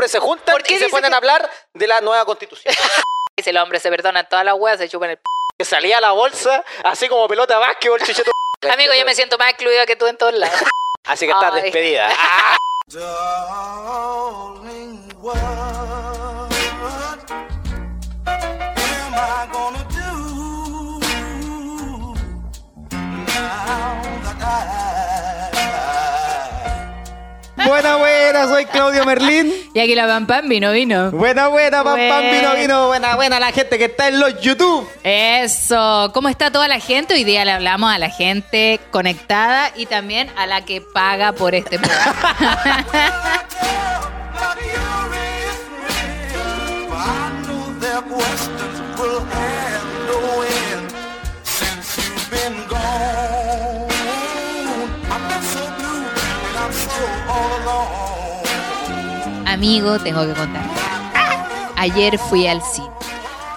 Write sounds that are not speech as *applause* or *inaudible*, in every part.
hombres se juntan ¿Por qué y se ponen que- a hablar de la nueva constitución. *laughs* Dice, los hombres se perdonan todas las weas, se chupan el p. que salía a la bolsa, así como pelota de básquetbol, chicheto. Amigo, yo me siento más excluida que tú en todos lados. *laughs* Así que estás Ay. despedida. *laughs* Buena, buena, soy Claudio Merlín. Y aquí la pam pam vino, vino. Buena, buena, pam, pam, vino, vino. Buena, buena la gente que está en los YouTube. Eso. ¿Cómo está toda la gente? Hoy día le hablamos a la gente conectada y también a la que paga por este *laughs* programa. Amigo, tengo que contarte. Ayer fui al cine.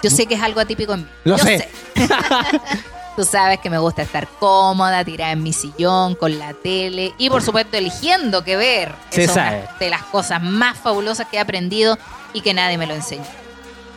Yo sé que es algo atípico en mí. Lo Yo sé. *laughs* Tú sabes que me gusta estar cómoda, tirada en mi sillón, con la tele y por supuesto eligiendo qué ver. Se es una sabe. de las cosas más fabulosas que he aprendido y que nadie me lo enseñó.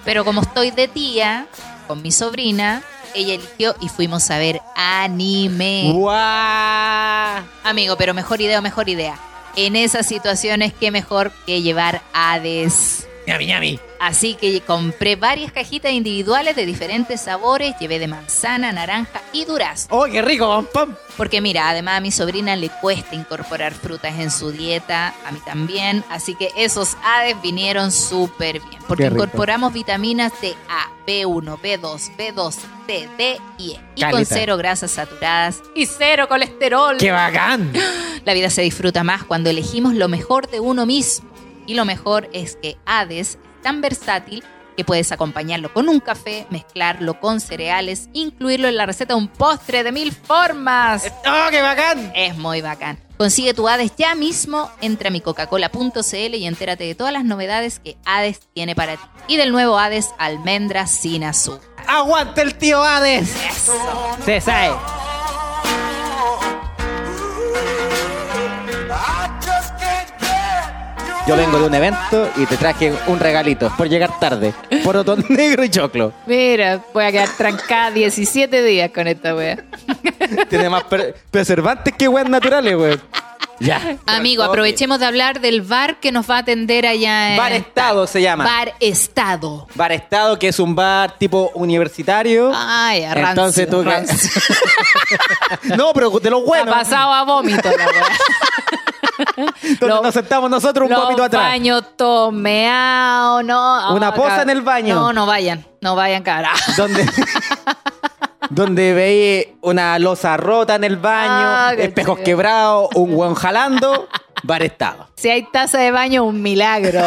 Pero como estoy de tía con mi sobrina, ella eligió y fuimos a ver anime. ¡Guau! Amigo, pero mejor idea, mejor idea. En esas situaciones, qué mejor que llevar Hades. Ñami, ñami. Así que compré varias cajitas individuales de diferentes sabores, llevé de manzana, naranja y durazno. ¡Oh, qué rico, pam, pam! Porque mira, además a mi sobrina le cuesta incorporar frutas en su dieta, a mí también, así que esos Hades vinieron súper bien. Porque incorporamos vitaminas de A, B1, B2, B2, C, D y E. Y con cero grasas saturadas y cero colesterol. ¡Qué bacán! *gasps* La vida se disfruta más cuando elegimos lo mejor de uno mismo. Y lo mejor es que Hades es tan versátil que puedes acompañarlo con un café, mezclarlo con cereales, incluirlo en la receta de un postre de mil formas. ¡Oh, qué bacán! Es muy bacán. Consigue tu Hades ya mismo, entra a mi coca-cola.cl y entérate de todas las novedades que Hades tiene para ti. Y del nuevo Hades almendra sin azúcar. ¡Aguante el tío Hades! Se sabe. Yo vengo de un evento y te traje un regalito por llegar tarde. Porotón *laughs* negro y choclo. Mira, voy a quedar trancada 17 días con esta wea. Tiene más per- preservantes que weas naturales, weón. Ya. Amigo, aprovechemos de hablar del bar que nos va a atender allá en... Bar Estado se llama. Bar Estado. Bar Estado, que es un bar tipo universitario. Ay, a rancio, Entonces tú que- rancio. *laughs* no, pero de los Ha buenos. pasado a vómito la wea. *laughs* *laughs* Donde Lo- nos sentamos nosotros un vómito atrás. baños tomeados, no. Una poza cab- en el baño. No, no vayan, no vayan, cara. *laughs* Donde, *laughs* donde veis una losa rota en el baño, Ah, qué espejos chido. quebrados, un buen jalando, bar Estado. Si hay taza de baño, un milagro.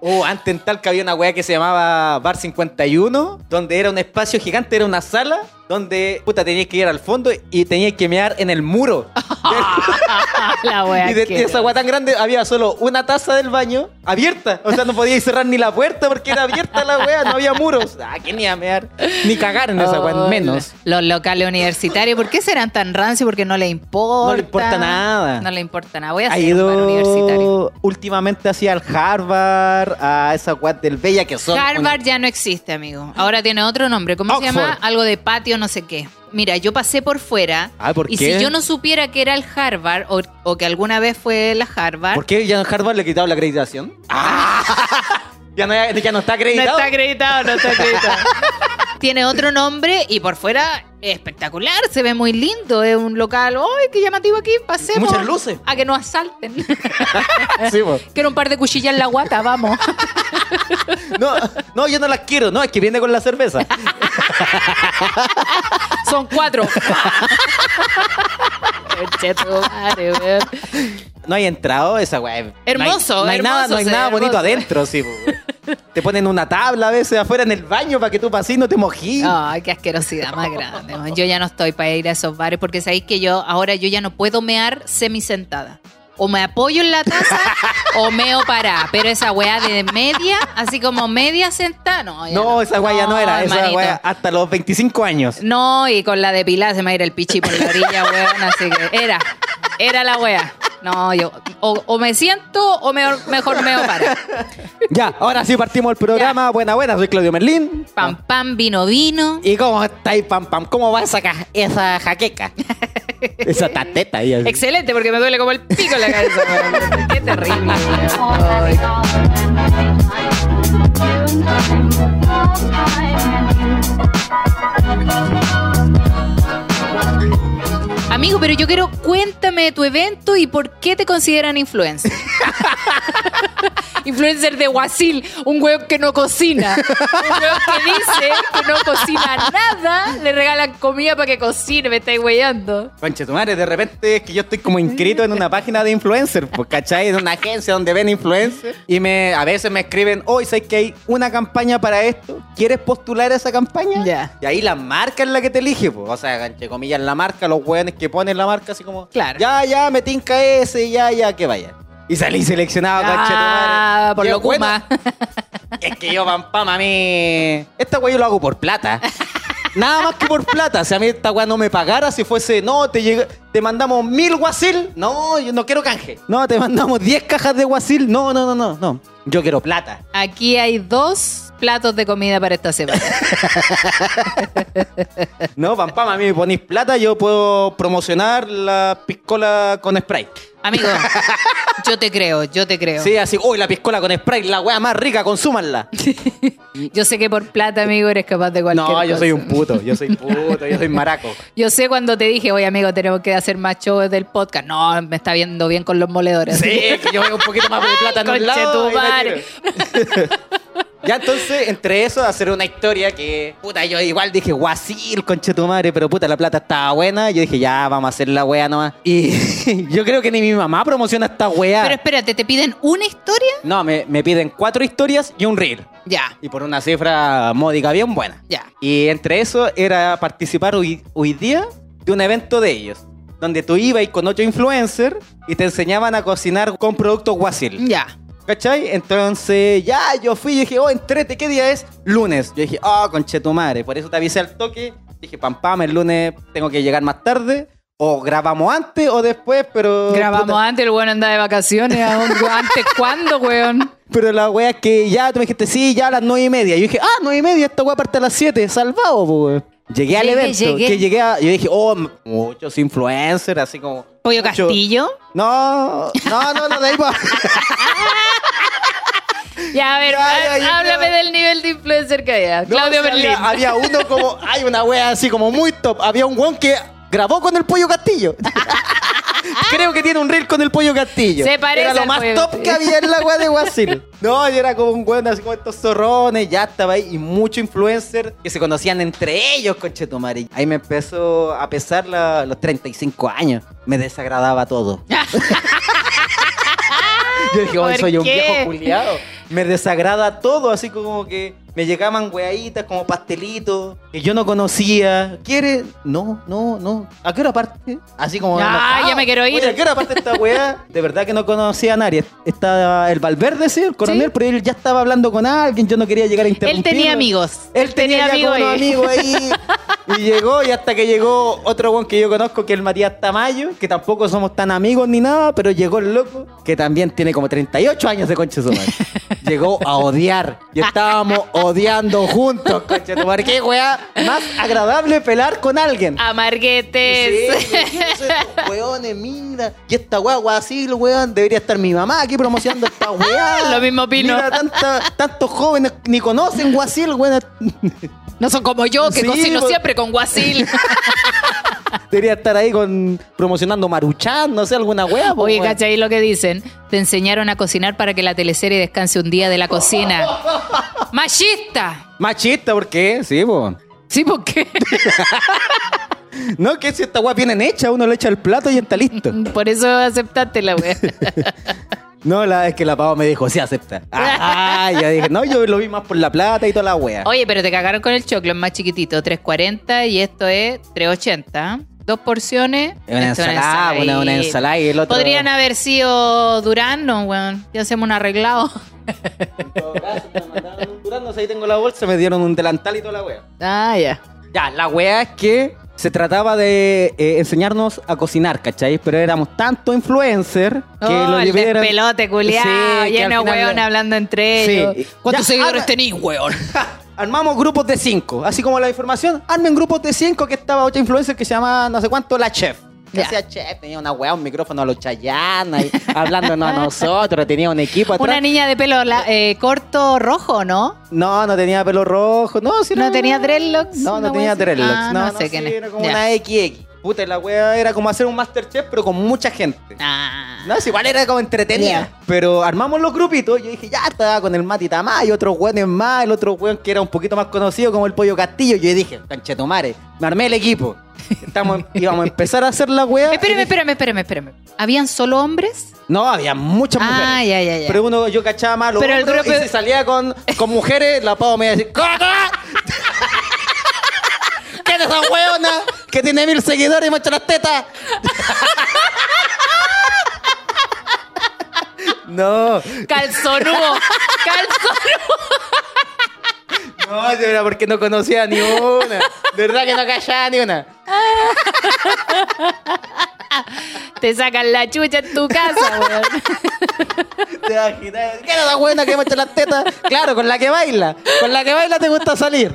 Oh, antes en Talca había una weá que se llamaba Bar 51, donde era un espacio gigante, era una sala, donde puta tenías que ir al fondo y tenías que mear en el muro. *laughs* la wea. y de, de esa weá tan grande había solo una taza del baño abierta. O sea, no podíais cerrar ni la puerta porque era abierta la weá, no había muros. Ah, que ni a mear, ni cagar en esa Oh, menos. Los locales universitarios, ¿por qué serán tan rancios? Porque no le importa. No le importa nada. No le importa nada. Voy a Ha hacer un bar universitario. ido últimamente hacia el Harvard, a esa weá del Bella que son. Harvard ya no existe, amigo. Ahora tiene otro nombre. ¿Cómo se llama? Oxford. Algo de patio, no sé qué. Mira, yo pasé por fuera. Ah, ¿por y qué? si yo no supiera que era el Harvard o, o que alguna vez fue la Harvard. ¿Por qué ya en Harvard le quitaron la acreditación? Ah. *laughs* ya, no, ya no está No acreditado. está acreditado, no está acreditado. *laughs* Tiene otro nombre y por fuera es espectacular, se ve muy lindo. Es un local, ¡ay, qué llamativo aquí! Pasemos. Muchas luces. A que nos asalten. *laughs* Sí, po. Quiero un par de cuchillas en la guata, vamos. *laughs* no, no, yo no las quiero. No, es que viene con la cerveza. Son cuatro. No hay entrado esa weá. Hermoso, No hay, no hay hermoso, nada, no hay nada bonito adentro, sí. *laughs* Te ponen una tabla a veces afuera en el baño para que tú pases y no te mojí. Ay, qué asquerosidad más grande. man. Yo ya no estoy para ir a esos bares porque sabéis que yo ahora yo ya no puedo mear semisentada. O me apoyo en la taza o meo parada. Pero esa weá de media, así como media sentada, no. no, esa weá ya no era. Esa weá hasta los 25 años. No, y con la de Pilar se me va a ir el pichi por la orilla, weón. Así que era, era la weá. No, yo o, o me siento o mejor, mejor me para. *laughs* Ya, ahora sí partimos el programa. Buena, buena, soy Claudio Merlín. Pam, pam, vino, vino. ¿Y cómo estáis, pam, pam? ¿Cómo va esa, ca- esa jaqueca? *laughs* esa tateta ahí. así. Excelente, porque me duele como el pico en la cabeza. *laughs* Qué terrible. Amigo, pero yo quiero, cuéntame de tu evento y por qué te consideran influencer. *laughs* influencer de Guasil, un weón que no cocina. Un weón que dice que no cocina nada, le regalan comida para que cocine, me estáis weyando. Conche tu madre, de repente es que yo estoy como inscrito en una página de influencer, pues, ¿cachai? En una agencia donde ven influencers. Y me, a veces me escriben, hoy ¿sabes que hay una campaña para esto? ¿Quieres postular a esa campaña? Ya. Y ahí la marca es la que te elige, pues. O sea, entre comillas, la marca, los hueones que ponen la marca así como, Claro. ya, ya, me tinca ese, ya, ya, que vaya. Y salí seleccionado, Ah, por lo bueno, Kuma. Es que yo, pam, pam, a mí. Esta weá yo lo hago por plata. Nada más que por plata. Si a mí esta weá no me pagara, si fuese, no, te llega, te mandamos mil guasil. No, yo no quiero canje. No, te mandamos 10 cajas de guasil. No, no, no, no, no. Yo quiero plata. Aquí hay dos platos de comida para esta semana. *laughs* No, pam, pam, a mí me ponís plata, yo puedo promocionar la piscola con spray. Amigo, *laughs* yo te creo, yo te creo. Sí, así, uy, la piscola con spray, la weá más rica, consúmanla. *laughs* Yo sé que por plata, amigo, eres capaz de cualquier No, yo cosa. soy un puto, yo soy puto, yo soy maraco. Yo sé cuando te dije, oye, amigo, tenemos que hacer más shows del podcast. No, me está viendo bien con los moledores. Sí, que yo veo un poquito más de plata en un lado. Ya entonces, entre eso, hacer una historia que, puta, yo igual dije, guasil, conche tu madre, pero puta, la plata estaba buena. Yo dije, ya, vamos a hacer la wea nomás. Y *laughs* yo creo que ni mi mamá promociona esta wea. Pero espérate, ¿te piden una historia? No, me, me piden cuatro historias y un reel. Ya, Y por una cifra módica bien buena. ya. Y entre eso era participar hoy, hoy día de un evento de ellos. Donde tú ibas con otro influencer y te enseñaban a cocinar con productos guasil. Ya. ¿Cachai? Entonces, ya, yo fui y dije, oh, entrete, ¿qué día es? Lunes. Yo dije, oh, conche tu madre. Por eso te avisé al toque. Dije, pam, pam, el lunes tengo que llegar más tarde. O grabamos antes o después, pero. Grabamos puta, antes, el weón anda de vacaciones. ¿a dónde? *laughs* ¿Antes cuándo, weón? Pero la wea es que ya tú me dijiste, sí, ya a las nueve y media. Yo dije, ah, nueve y media, esta wea parte a las siete, salvado, weón. Llegué al evento, llegué. que llegué a. Yo dije, oh, muchos influencers, así como. Pollo mucho- Castillo. No, no, no, no, de ahí pa- *laughs* Ya, a ver, Ya, ya, ya, háblame del nivel de influencer que había. No, Claudio sí, Berlín. Había, había uno como. Hay una wea así como muy top. Había un weón que grabó con el pollo castillo. *laughs* Creo que tiene un reel con el pollo castillo. Se parece Era lo al más pollo top Castillo. que había en la wea de Guasil. *laughs* No, yo era como un weón así como estos zorrones, ya estaba ahí. Y muchos influencers que se conocían entre ellos, conchetumare. Ahí me empezó a pesar la- los 35 años. Me desagradaba todo. *laughs* Yo dije, hoy ¿Por soy un qué? viejo culiado. Me desagrada todo, así como que me llegaban weaditas como pastelitos que yo no conocía. ¿Quiere? No, no, no. ¿A qué hora parte? Así como. Enojado. ya me quiero ir. Oye, ¿a qué hora parte esta weá? *laughs* De verdad que no conocía a nadie. Está el Valverde, sí, el coronel, Sí. pero él ya estaba hablando con alguien. Yo no quería llegar a Él interrumpir. tenía amigos. Él tenía, ya amigos amigos ahí. *laughs* Y llegó, y hasta que llegó otro weón que yo conozco, que es el Matías Tamayo, que tampoco somos tan amigos ni nada, pero llegó el loco, que también tiene como 38 años de concha su madre. *laughs* Llegó a odiar. Y estábamos odiando juntos, madre. Qué weá más agradable pelar con alguien. Amarguetes. Sí, estos weones, mira. Y esta weá, guasil, weón. Debería estar mi mamá aquí promocionando esta *laughs* weá. Lo mismo opino. Mira, tanta- tantos jóvenes ni conocen guasil, weón. No son como yo, que Sí, cocino pues. siempre con guasil. *laughs* Debería estar ahí con promocionando Maruchan, no sé, alguna weá. po, Oye, weón. ¿cachai lo que dicen? Te enseñaron a cocinar para que la teleserie descanse un día de la cocina. ¡Machista! Machista, ¿por qué? Sí, po. ¿Sí, por qué? *laughs* No, que si esta weá vienen hecha, uno le echa el plato y está listo. Por eso aceptaste la wea. *laughs* No, la es que la pava me dijo, sí, acepta. *laughs* Ah, ya dije, no, yo lo vi más por la plata y toda la wea. Oye, pero te cagaron con el choclo, es más chiquitito, 340 y esto es 380. Dos porciones. Una esto es ensalada, una, una ensalada y el otro. Podrían haber sido Durano, weón. Ya hacemos un arreglado. *laughs* En todo caso, me mandaron un durazno, ahí tengo la bolsa, me dieron un delantal y toda la wea. Ah, ya. Ya, la wea es que se trataba de eh, enseñarnos a cocinar, ¿cachai? Pero éramos tanto influencer que Oh, lo el llevaron- despelote, culiao, Sí, que lleno de final- hueón hablando entre Sí. ellos. ¿Cuántos Ya, seguidores habla- tenéis, hueón? *laughs* Armamos grupos de cinco, así como la información. Armen grupos de cinco que estaba otra influencer que se llama no sé cuánto la chef. Que hacía chef, tenía una weá, un micrófono a los Chayana y hablándonos a nosotros, tenía un equipo atrás. Una niña de pelo la- eh, corto rojo, ¿no? No, no tenía pelo rojo, no, si ¿No era- tenía dreadlocks? No, no Una tenía wea así. dreadlocks. Ah, no, no sé sí, quién es. Era como Ya. una XX. Puta, y la wea era como hacer un Masterchef, pero con mucha gente. Ah. No, si igual era como entretenida. Pero armamos los grupitos. Yo dije, ya estaba con el Mati Tamayo, otros weones más, el otro weón que era un poquito más conocido como el Pollo Castillo. Yo dije, canchetumare, me armé el equipo. Estamos, *laughs* íbamos a empezar a hacer la wea. Espérame, y espérame, espérame, espérame. ¿Habían solo hombres? No, había muchas mujeres. Ah, ya, ya, ya. Pero uno, yo cachaba más los Pero el grupo- y si salía con, con mujeres, la pavo me iba a decir, ¡Coca! *laughs* ¿Qué es esa weona que tiene mil seguidores y muestra las tetas? no, Calzonudo. Calzonudo. no, de verdad, porque no conocía ni una. De verdad que no callaba ni una. Te sacan la chucha en tu casa, weón. Te imaginas, ¿Qué es esa weona que muestra las tetas? Claro, con la que baila. Con la que baila te gusta salir.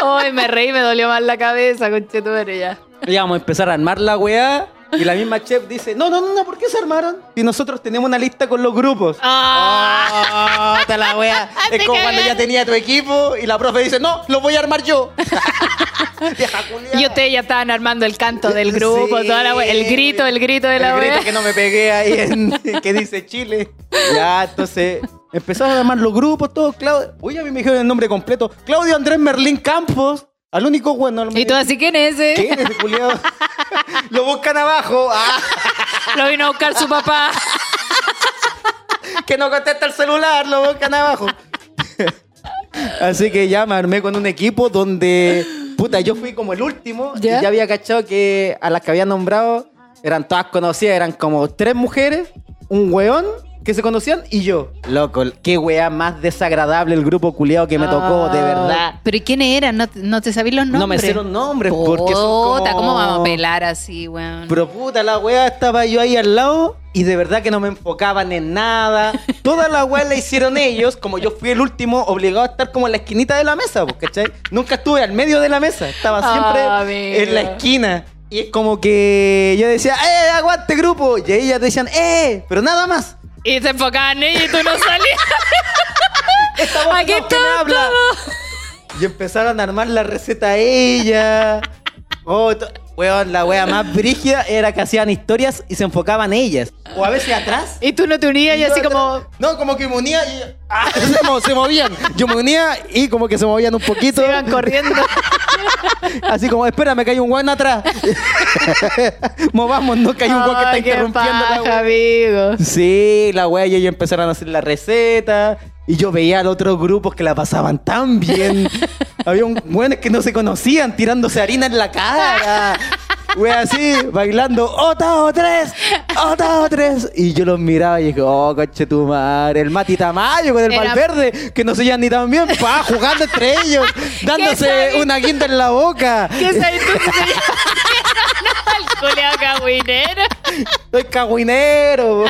Ay, me reí, me dolió más la cabeza, conchetumare ya. Íbamos a empezar a armar la weá. Y la misma chef dice, no, no, no, no, ¿por qué se armaron? Y nosotros tenemos una lista con los grupos. Ah. Oh, la wea. *laughs* Es como cuando ya tenía tu equipo y la profe dice, no, lo voy a armar yo. *laughs* Y ustedes ya estaban armando el canto del grupo, Sí, toda la wea- El grito, el grito de la El grito wea. que no me pegué ahí en *laughs* que dice Chile. Ya, entonces empezaron a armar los grupos, todos. Claudio, uy, a mí me dijeron el nombre completo. Claudio Andrés Merlín Campos. Al único bueno. al Y tú así, ¿quién es ese? ¿Quién es ese culiado? *laughs* lo buscan abajo. Ah, Lo vino a buscar su papá. que no contesta el celular, lo buscan abajo. Así que ya me armé con un equipo donde, puta, yo fui como el último ¿Ya? y ya había cachado que a las que había nombrado eran todas conocidas, eran como tres mujeres, un weón que se conocían y yo. Loco, qué weá más desagradable el grupo culiado que me tocó, de verdad. Ah, ¿Pero ¿y quiénes eran? ¿No, no te sabías los nombres? No me sé los nombres porque son Puta, como- ¿cómo vamos a pelar así, weón? Pero puta, la weá estaba yo ahí al lado y de verdad que no me enfocaban en nada. *laughs* Toda la weá la hicieron ellos, como yo fui el último, obligado a estar como en la esquinita de la mesa, pues, ¿cachai? Nunca estuve al medio de la mesa, estaba siempre Ah, amigo. en la esquina. Y es como que yo decía, ¡eh, aguante grupo! Y ellas decían, ¡eh! Pero nada más. Y se enfocaban en ella y tú no salías. *laughs* Aquí está habla. Y empezaron a armar la receta ella. Oh, to- weón, la wea más *laughs* brígida era que hacían historias y se enfocaban ellas. O a veces atrás. Y tú no te unías y así como... No, como que me unía y. ah, *laughs* se, mo- se movían. Yo me unía y como que se movían un poquito. Se iban corriendo. *laughs* Así como, espérame, que hay un weón atrás. Movámonos, que hay un weón que está Ay, qué interrumpiendo la paja, wea. amigo. Sí, la wea y ellos empezaron a hacer la receta. Y yo veía a otros grupos que la pasaban tan bien. *laughs* Había un weones que no se conocían tirándose harina en la cara. Wea así, bailando, ¡Otao tres! ¡Otao tres! Y yo los miraba y dije, oh, coche tu madre. El Mati Tamayo con el Era- Valverde, que no se llevan ni tan bien, pa, jugando entre ellos, *laughs* dándose una guinda en la boca. ¿Qué sabes tú? no, *laughs* el culeado cagüinero. Soy cagüinero.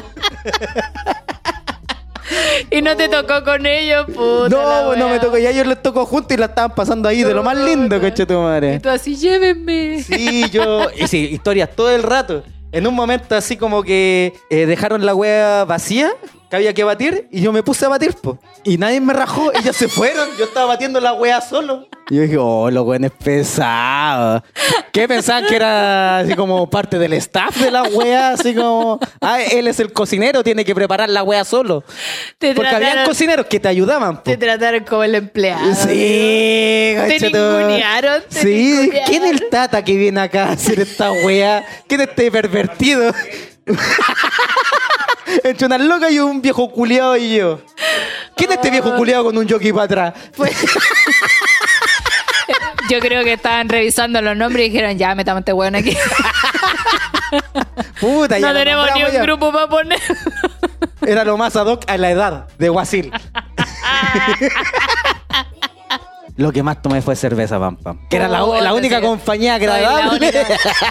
*laughs* Y no te tocó con ellos, puta. No, no me tocó. Ya ellos les tocó juntos y la estaban pasando ahí de lo más lindo, coche tu madre. Y tú así, llévenme. Sí, yo. *laughs* Y sí, historias todo el rato. En un momento así como que eh, dejaron la wea vacía, que había que batir, y yo me puse a batir, po. Y nadie me rajó, ellos se *laughs* fueron. Yo estaba batiendo la wea solo. Y yo dije, oh, los weones pesados. ¿Qué pensaban que era así como parte del staff de la wea? Así como, ah, él es el cocinero, tiene que preparar la wea solo. Te Porque habían trataron- cocineros que te ayudaban, po. Te trataron como el empleado. Sí, Te ningunearon, te Sí, ningunearon. ¿quién es el tata que viene acá a hacer esta wea? ¿Quién es este pervertido? *laughs* Entre una loca y un viejo culiado y yo. ¿Quién es este viejo culiado con un jockey para atrás? *laughs* Yo creo que estaban revisando los nombres y dijeron, ya, metamos este weón aquí. *laughs* Puta, ya no tenemos ni un ya. grupo para poner. Era lo más ad hoc a la edad de Guasil. Lo que más tomé fue cerveza, pam, pam. Que era la, la única sí. compañía Soy La agradable. única,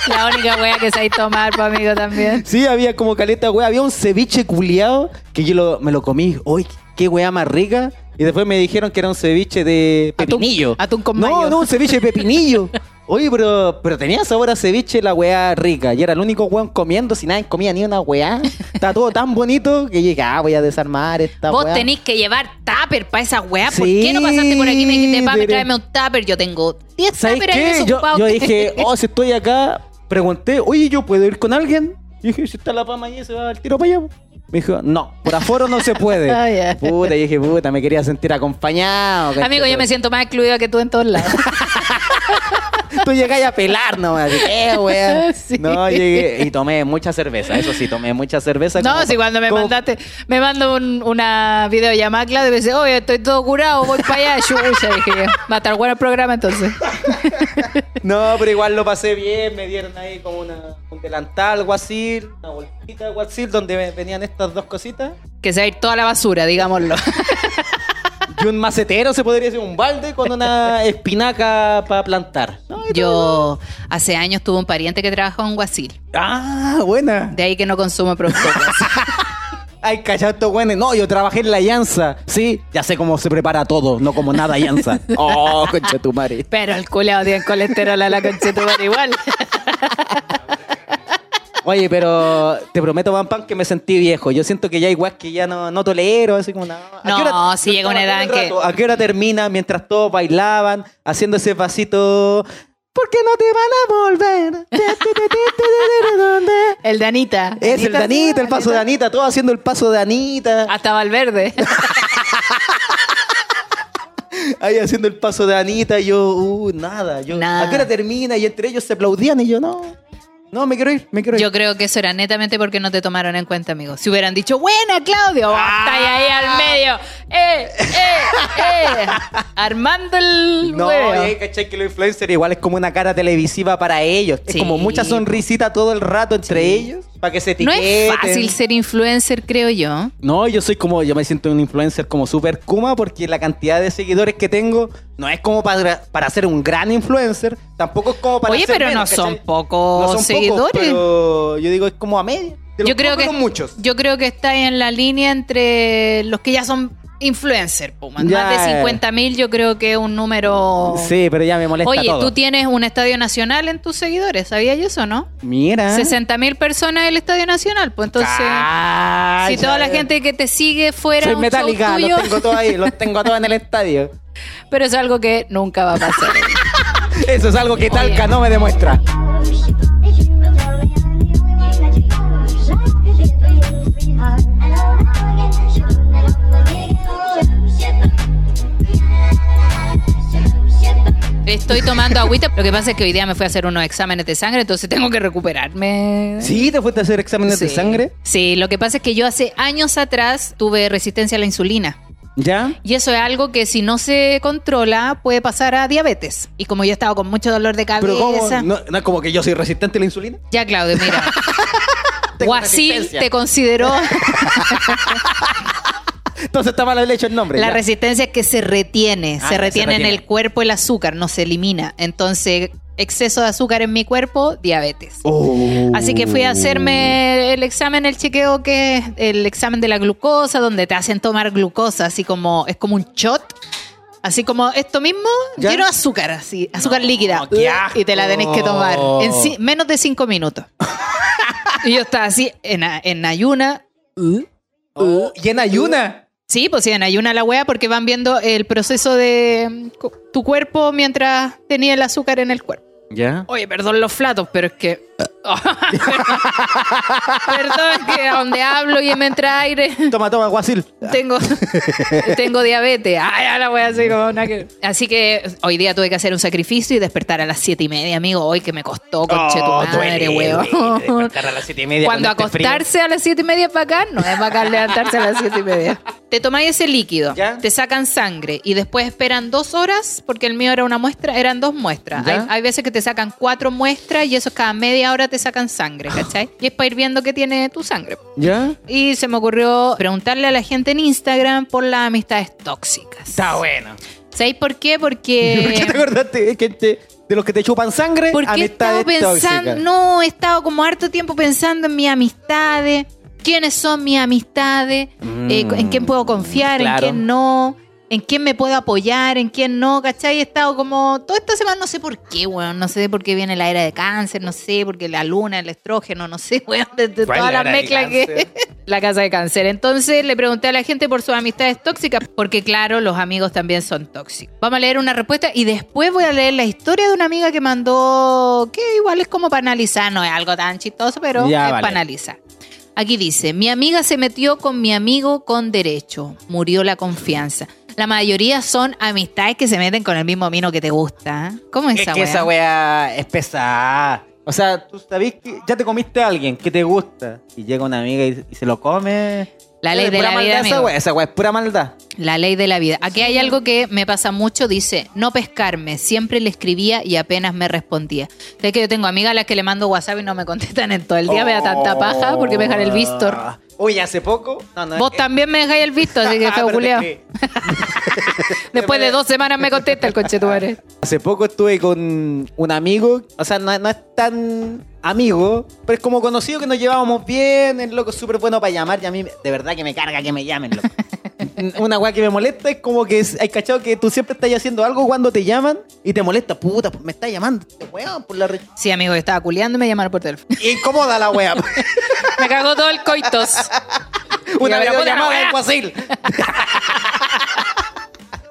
la única wea que sabéis tomar, pues, amigo, también. *laughs* Sí, había como caleta, weá. Había un ceviche culiado que yo lo- me lo comí. Uy, qué weá más rica. Y después me dijeron que era un ceviche de Atún- pepinillo. atún con No, no, un ceviche de pepinillo. *laughs* Oye, pero, pero tenía sabor a ceviche la weá rica. Y era el único weón comiendo, si nadie comía ni una weá. Estaba todo tan bonito que dije, ah, voy a desarmar esta Vos weá. tenéis que llevar tupper para esa weá. ¿Por Sí, qué no pasaste por aquí y me dijiste, papi, debería- tráeme un tupper? Yo tengo 10 ¿Sabes tupper ahí qué? Yo, desocupados. yo dije, *laughs* oh, si estoy acá, pregunté, oye, ¿yo puedo ir con alguien? Y dije, si está la pama ahí, se va al tiro para allá. po". Me dijo, no, por aforo no se puede. *laughs* Ah, ya. Puta, y dije, puta, me quería sentir acompañado. Amigo, yo me siento más excluida que tú en todos lados. *laughs* Tú llegáis a pelar nomás. así, ¿Qué, wea? *laughs* Sí. No, llegué y tomé mucha cerveza. Eso sí, tomé mucha cerveza. No, como si cuando me como- mandaste, me mandó un- una videollamada, Claudio, y me dice, oye, estoy todo curado, voy para allá. Chucha, dije, va a estar bueno el programa entonces. *laughs* No, pero igual lo pasé bien. Me dieron ahí como una, un delantal, guasil, una bolsita guasil donde ve- venían estas dos cositas. Que se va a ir toda la basura, digámoslo. *laughs* Y un macetero, se podría decir, un balde con una espinaca para plantar. No, y todo. Yo hace años tuve un pariente que trabajaba en Guasil. Ah, buena. De ahí que no consumo productos. *laughs* Ay, callato, bueno. No, yo trabajé en la llanza. Sí, ya sé cómo se prepara todo, no como nada llanza. *laughs* Oh, concha tu madre. Pero el culeado tiene colesterol a la conchetumare igual. *laughs* Oye, pero te prometo, Van Pan, que me sentí viejo. Yo siento que ya weas que ya no, no tolero, así como nada. No, sí llega una edad en que- ¿A qué hora termina mientras todos bailaban, haciendo ese pasito? ¿Por qué no te van a volver? El de Anita. Es el de Anita, el paso de Anita, todos haciendo el paso de Anita. Hasta Valverde. *laughs* Ahí haciendo el paso de Anita, y yo, uh, nada. Yo, Nada. ¿A qué hora termina? Y entre ellos se aplaudían y yo, no. No, me quiero ir, me quiero ir. Yo creo que eso era netamente porque no te tomaron en cuenta, amigo. Si hubieran dicho, buena, Claudio, vos Ah. estáis ahí al medio. ¡Eh, eh, eh! Armando el No, eh, ¿cachai? Que los influencers igual es como una cara televisiva para ellos. Es como mucha sonrisita todo el rato entre ellos para que se No etiqueten. es fácil ser influencer, creo yo. No, yo soy como, yo me siento un influencer como súper kuma porque la cantidad de seguidores que tengo no es como para, para ser un gran influencer, tampoco es como para Oye, ser pero menos, no son pocos No son seguidores. Pocos, pero yo digo es como a media. De los Yo creo pocos, que muchos. yo creo que está en la línea entre los que ya son influencers, Puma. Ya, Más de eh. 50 mil, yo creo que es un número. Sí, pero ya me molesta Oye, todo. tú tienes un estadio nacional en tus seguidores, ¿sabías eso, no? Mira. 60 mil personas en el estadio nacional, pues entonces. Calla. Si toda la gente que te sigue fuera Soy un metálica, show tuyo, los tengo todos ahí, los tengo todos en el estadio. *laughs* pero es algo que nunca va a pasar. *laughs* Eso es algo que Oye. Talca no me demuestra. Estoy tomando agüita. Lo que pasa es que hoy día me fui a hacer unos exámenes de sangre, entonces tengo que recuperarme. ¿Sí? ¿Te fuiste a hacer exámenes de sangre? Sí, lo que pasa es que yo hace años atrás tuve resistencia a la insulina. ¿Ya? Y eso es algo que si no se controla puede pasar a diabetes. Y como yo estaba con mucho dolor de cabeza. Pero ¿cómo? ¿No, no es como que yo soy resistente a la insulina? Ya, Claudio, mira. *laughs* Guasil te consideró *laughs* Entonces está mal hecho el nombre. la ya. resistencia es que se retiene, Ah, se retiene se en el cuerpo el azúcar, no se elimina. Entonces, exceso de azúcar en mi cuerpo, diabetes. Oh. Así que fui a hacerme el examen, el chequeo que es el examen de la glucosa, donde te hacen tomar glucosa, así como es como un shot. Así como esto mismo, ¿Ya? lleno de azúcar, así, azúcar líquida. qué Y te la tenés que tomar en *laughs* menos de cinco minutos. y yo estaba así, en, ayuna. Oh, ¿Y en ayuna? Sí, pues sí, en ayuna la wea porque van viendo el proceso de mm, tu cuerpo mientras tenía el azúcar en el cuerpo. ¿Ya? Oye, perdón los flatos, pero es que. *laughs* perdón, es que a donde hablo y me entra aire. Toma, toma, Guasil. Tengo, *laughs* tengo diabetes. Ay, ahora voy a hacer como una que... Así que hoy día tuve que hacer un sacrificio y despertar a las siete y media, amigo. Hoy que me costó, conche tu Oh, madre, duele, weón. despertar a las siete y media Cuando con este frío. acostarse a las siete y media es bacán, no es bacán levantarse a las siete y media. Te tomáis ese líquido, ¿Ya? te sacan sangre y después esperan dos horas, porque el mío era una muestra, eran dos muestras. Hay, hay veces que te sacan cuatro muestras y eso cada media hora te sacan sangre, ¿cachai? Y es para ir viendo qué tiene tu sangre. ¿Ya? Y se me ocurrió preguntarle a la gente en Instagram por las amistades tóxicas. Está bueno. ¿Sabéis por qué? *laughs* ¿Por qué te Porque. acordaste? Es que te- de los que te chupan sangre, Porque he estado amistades pensando. tóxicas. No, he estado como harto tiempo pensando en mis amistades. ¿Quiénes son mis amistades? eh, Mm, ¿En quién puedo confiar? claro. ¿En quién no? ¿En quién me puedo apoyar? ¿En quién no? ¿Cachai? He estado como. Toda esta semana no sé por qué, weón. No sé por qué viene la era de cáncer. No sé, porque la luna, el estrógeno, no sé, *laughs* weón. De, de ¿Cuál todas las mezclas que. *laughs* la casa de cáncer. Entonces le pregunté a la gente por sus amistades tóxicas, porque claro, los amigos también son tóxicos. Vamos a leer una respuesta y después voy a leer la historia de una amiga que mandó, que igual es como para analizar, no es algo tan chistoso, pero Ya, es vale. para analizar. Aquí dice, mi amiga se metió con mi amigo con derecho, murió la confianza. La mayoría son amistades que se meten con el mismo mino que te gusta. ¿eh? ¿Cómo es Es esa que weá? esa weá es pesada. O sea, tú sabés que ya te comiste a alguien que te gusta y llega una amiga y, y se lo come. La ley Es de la vida, Esa weá es pura maldad. La ley de la vida. Aquí hay algo que me pasa mucho, dice, no pescarme. Siempre le escribía y apenas me respondía. Sabes que yo tengo amigas a las que le mando WhatsApp y no me contestan en todo el día, me da tanta paja porque me dejan el vistor. Oye, hace poco. No, no, Vos eh, también me dejáis el visto, así que feo culiao. Después de dos semanas me contesta el coche tu madre. *laughs* Hace poco estuve con un amigo, o sea, no, no es tan amigo, pero es como conocido que nos llevábamos bien, el loco es súper bueno para llamar y a mí de verdad que me carga que me llamen, loco. *laughs* *laughs* Una weá que me molesta es como que hay cachado que tú siempre estás haciendo algo cuando te llaman y te molesta, puta, me está llamando este weón por la re- Sí, amigo, yo estaba culiando y me llamaron por teléfono. *laughs* Incomoda la weá. *laughs* Me cagó todo el coitos. Una Y videollamada en Guasil.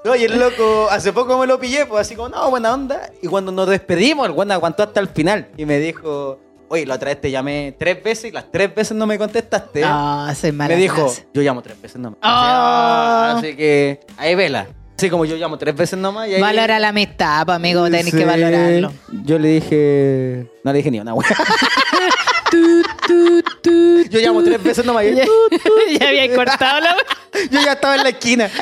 Oye, el loco, hace poco me lo pillé, pues así como, no, buena onda. Y cuando nos despedimos, el weón aguantó hasta el final. Y me dijo, oye, la otra vez te llamé tres veces y las tres veces no me contestaste. No, soy mala. me dijo, clase. yo llamo tres veces nomás. Ah. Así, así que, ahí vela. Así como yo llamo tres veces nomás. Y ahí, Valora la amistad, pues, amigo, tenés Sí. que valorarlo. Yo le dije, no le dije ni una weá. *laughs* yo llamo tres veces nomás. y- ya había cortado la *laughs* Yo ya estaba en la esquina. *laughs*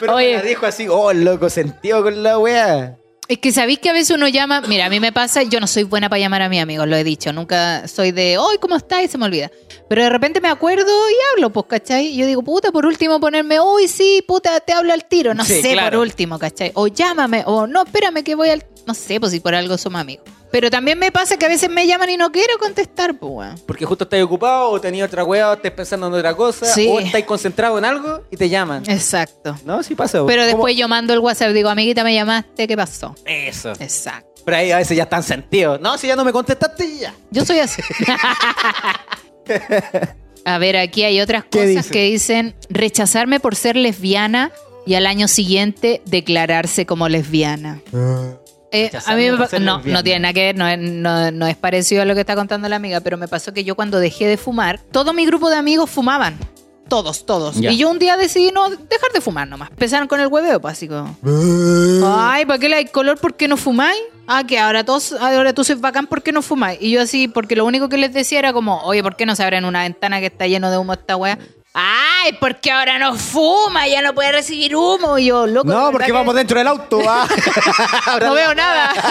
Pero Oye. me la dijo así, oh, loco, sentido con la wea. Es que sabéis que a veces uno llama, mira, a mí me pasa, yo no soy buena para llamar a mis amigos, lo he dicho, nunca soy de, hoy, ¿cómo estás? Y se me olvida. Pero de repente me acuerdo y hablo, pues, ¿cachai? Y yo digo, puta, por último ponerme, uy, sí, puta, te hablo al tiro, no Sí, sé, claro. por último, ¿cachai? O llámame, o no, espérame que voy al, no sé, pues si por algo somos amigos. Pero también me pasa que a veces me llaman y no quiero contestar, pues, weón. Porque justo estás ocupado, o tenías otra wea, o estás pensando en otra cosa, Sí. o estás concentrado en algo y te llaman. Exacto. No, sí pasa. Pero ¿Cómo? después yo mando el WhatsApp, digo, amiguita, me llamaste, ¿qué pasó? Eso. Exacto. Pero ahí a veces ya están sentidos. No, si ya no me contestaste, ya. Yo soy así. *laughs* A ver, aquí hay otras ¿Qué cosas dice? que dicen rechazarme por ser lesbiana y al año siguiente declararse como lesbiana. Eh, a mí me no, no tiene nada que ver, no es, no- no es parecido a lo que está contando la amiga, pero me pasó que yo cuando dejé de fumar, todo mi grupo de amigos fumaban. Todos, todos. Ya. Y yo un día decidí no dejar de fumar nomás. Empezaron con el hueveo, pues así como. Ay, ¿para qué le hay color? ¿Por qué no fumáis? Ah, que ahora todos, ahora tú sois bacán, ¿por qué no fumáis? Y yo así, porque lo único que les decía era como, oye, ¿por qué no se abren una ventana que está lleno de humo esta wea? Ay, porque ahora no fuma, ya no puede recibir humo. Y yo, loco. No, porque que vamos dentro del auto. ah. Ahora *laughs* No veo nada. *laughs*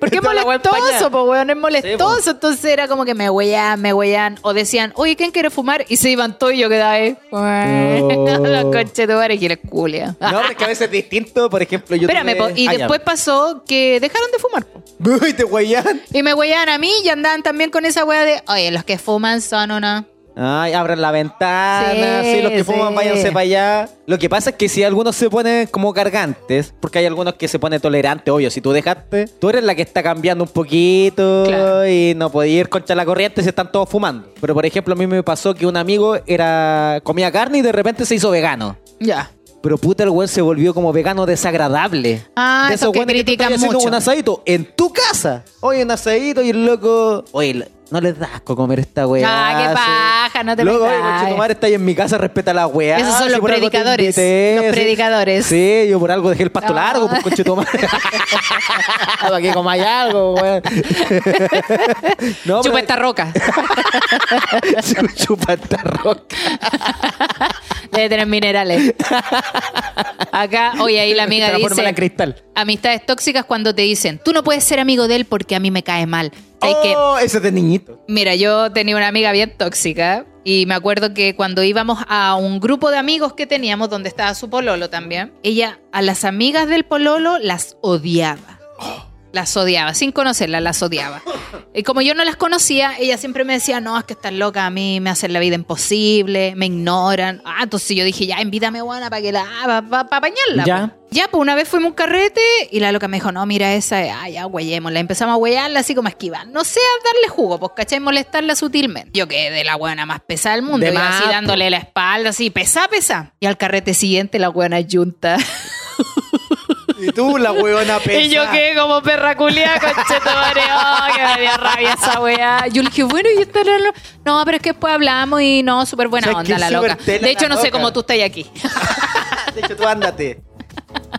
Porque es molestoso, pues, weón, es molestoso. Entonces era como que me huellan, me huellan. O decían, oye, ¿quién quiere fumar? Y se iban todos y yo quedaba ahí. *laughs* Los coches de bares y la culia. No, pero es que a veces es distinto. Por ejemplo, yo. Espérame, tuve- y Ah, ya. después pasó que dejaron de fumar. po. Uy, te huellan. Y me huellan a mí y andaban también con esa wea de, oye, los que fuman son una. Ay, abran la ventana, Sí, sí, los que fuman sí. váyanse para allá. Lo que pasa es que si algunos se ponen como cargantes, porque hay algunos que se ponen tolerantes, obvio, si tú dejaste, tú eres la que está cambiando un poquito Claro. y no podía ir contra la corriente si están todos fumando. Pero por ejemplo, a mí me pasó que un amigo era comía carne y de repente se hizo vegano. Ya. Pero puta, el weón se volvió como vegano desagradable. Ah, de esos que critican haciendo mucho. un asadito en tu casa. Oye, un asadito y el loco. Oye, no les da asco comer esta weá. Ah, qué paja, no te Loco, oye, madre está ahí en mi casa, respeta la weá. Esos son Si los predicadores, invité, los sí. predicadores. Sí, yo por algo dejé el pasto Ah. largo, pues conche tu madre. *laughs* Para que comáis algo, weón. *laughs* No, Chupa pero- esta roca. *laughs* Chupa esta roca. Debe tener minerales. Acá, oye, ahí la *laughs* amiga dice, cristal. amistades tóxicas cuando te dicen, tú no puedes ser amigo de él porque a mí me cae mal. ¿Sabes qué? Oh, ese es de niñito. Mira, yo tenía una amiga bien tóxica Y me acuerdo que cuando íbamos a un grupo de amigos que teníamos, donde estaba su pololo también, ella a las amigas del pololo las odiaba. Las odiaba, sin conocerlas, las odiaba. Y como yo no las conocía, ella siempre me decía, no, es que estás loca, a mí me hacen la vida imposible, me ignoran. Ah, entonces yo dije, ya, invítame, buena, para que la, para apañarla. Ya. po. Ya, pues una vez fuimos a un carrete y la loca me dijo, no, mira esa, ah, ya, güeyémosla. Empezamos a güeyarla así como a esquivar. No sé, a darle jugo, pues, ¿cachai? Molestarla sutilmente. Yo quedé la buena más pesada del mundo. De Yo más, así po. dándole la espalda, así, pesa, pesa. Y al carrete siguiente la buena yunta. *laughs* Y tú, la huevona pesa. *laughs* Y yo quedé como perra culia, conchetumare. Oh, que me dio rabia esa weá. Yo le dije, bueno, y esta era lo- No, pero es que después hablamos y no, súper buena O sea, es que onda la súper loca. tela De hecho, la no sé loca. cómo tú estás aquí. *laughs* De hecho, tú ándate.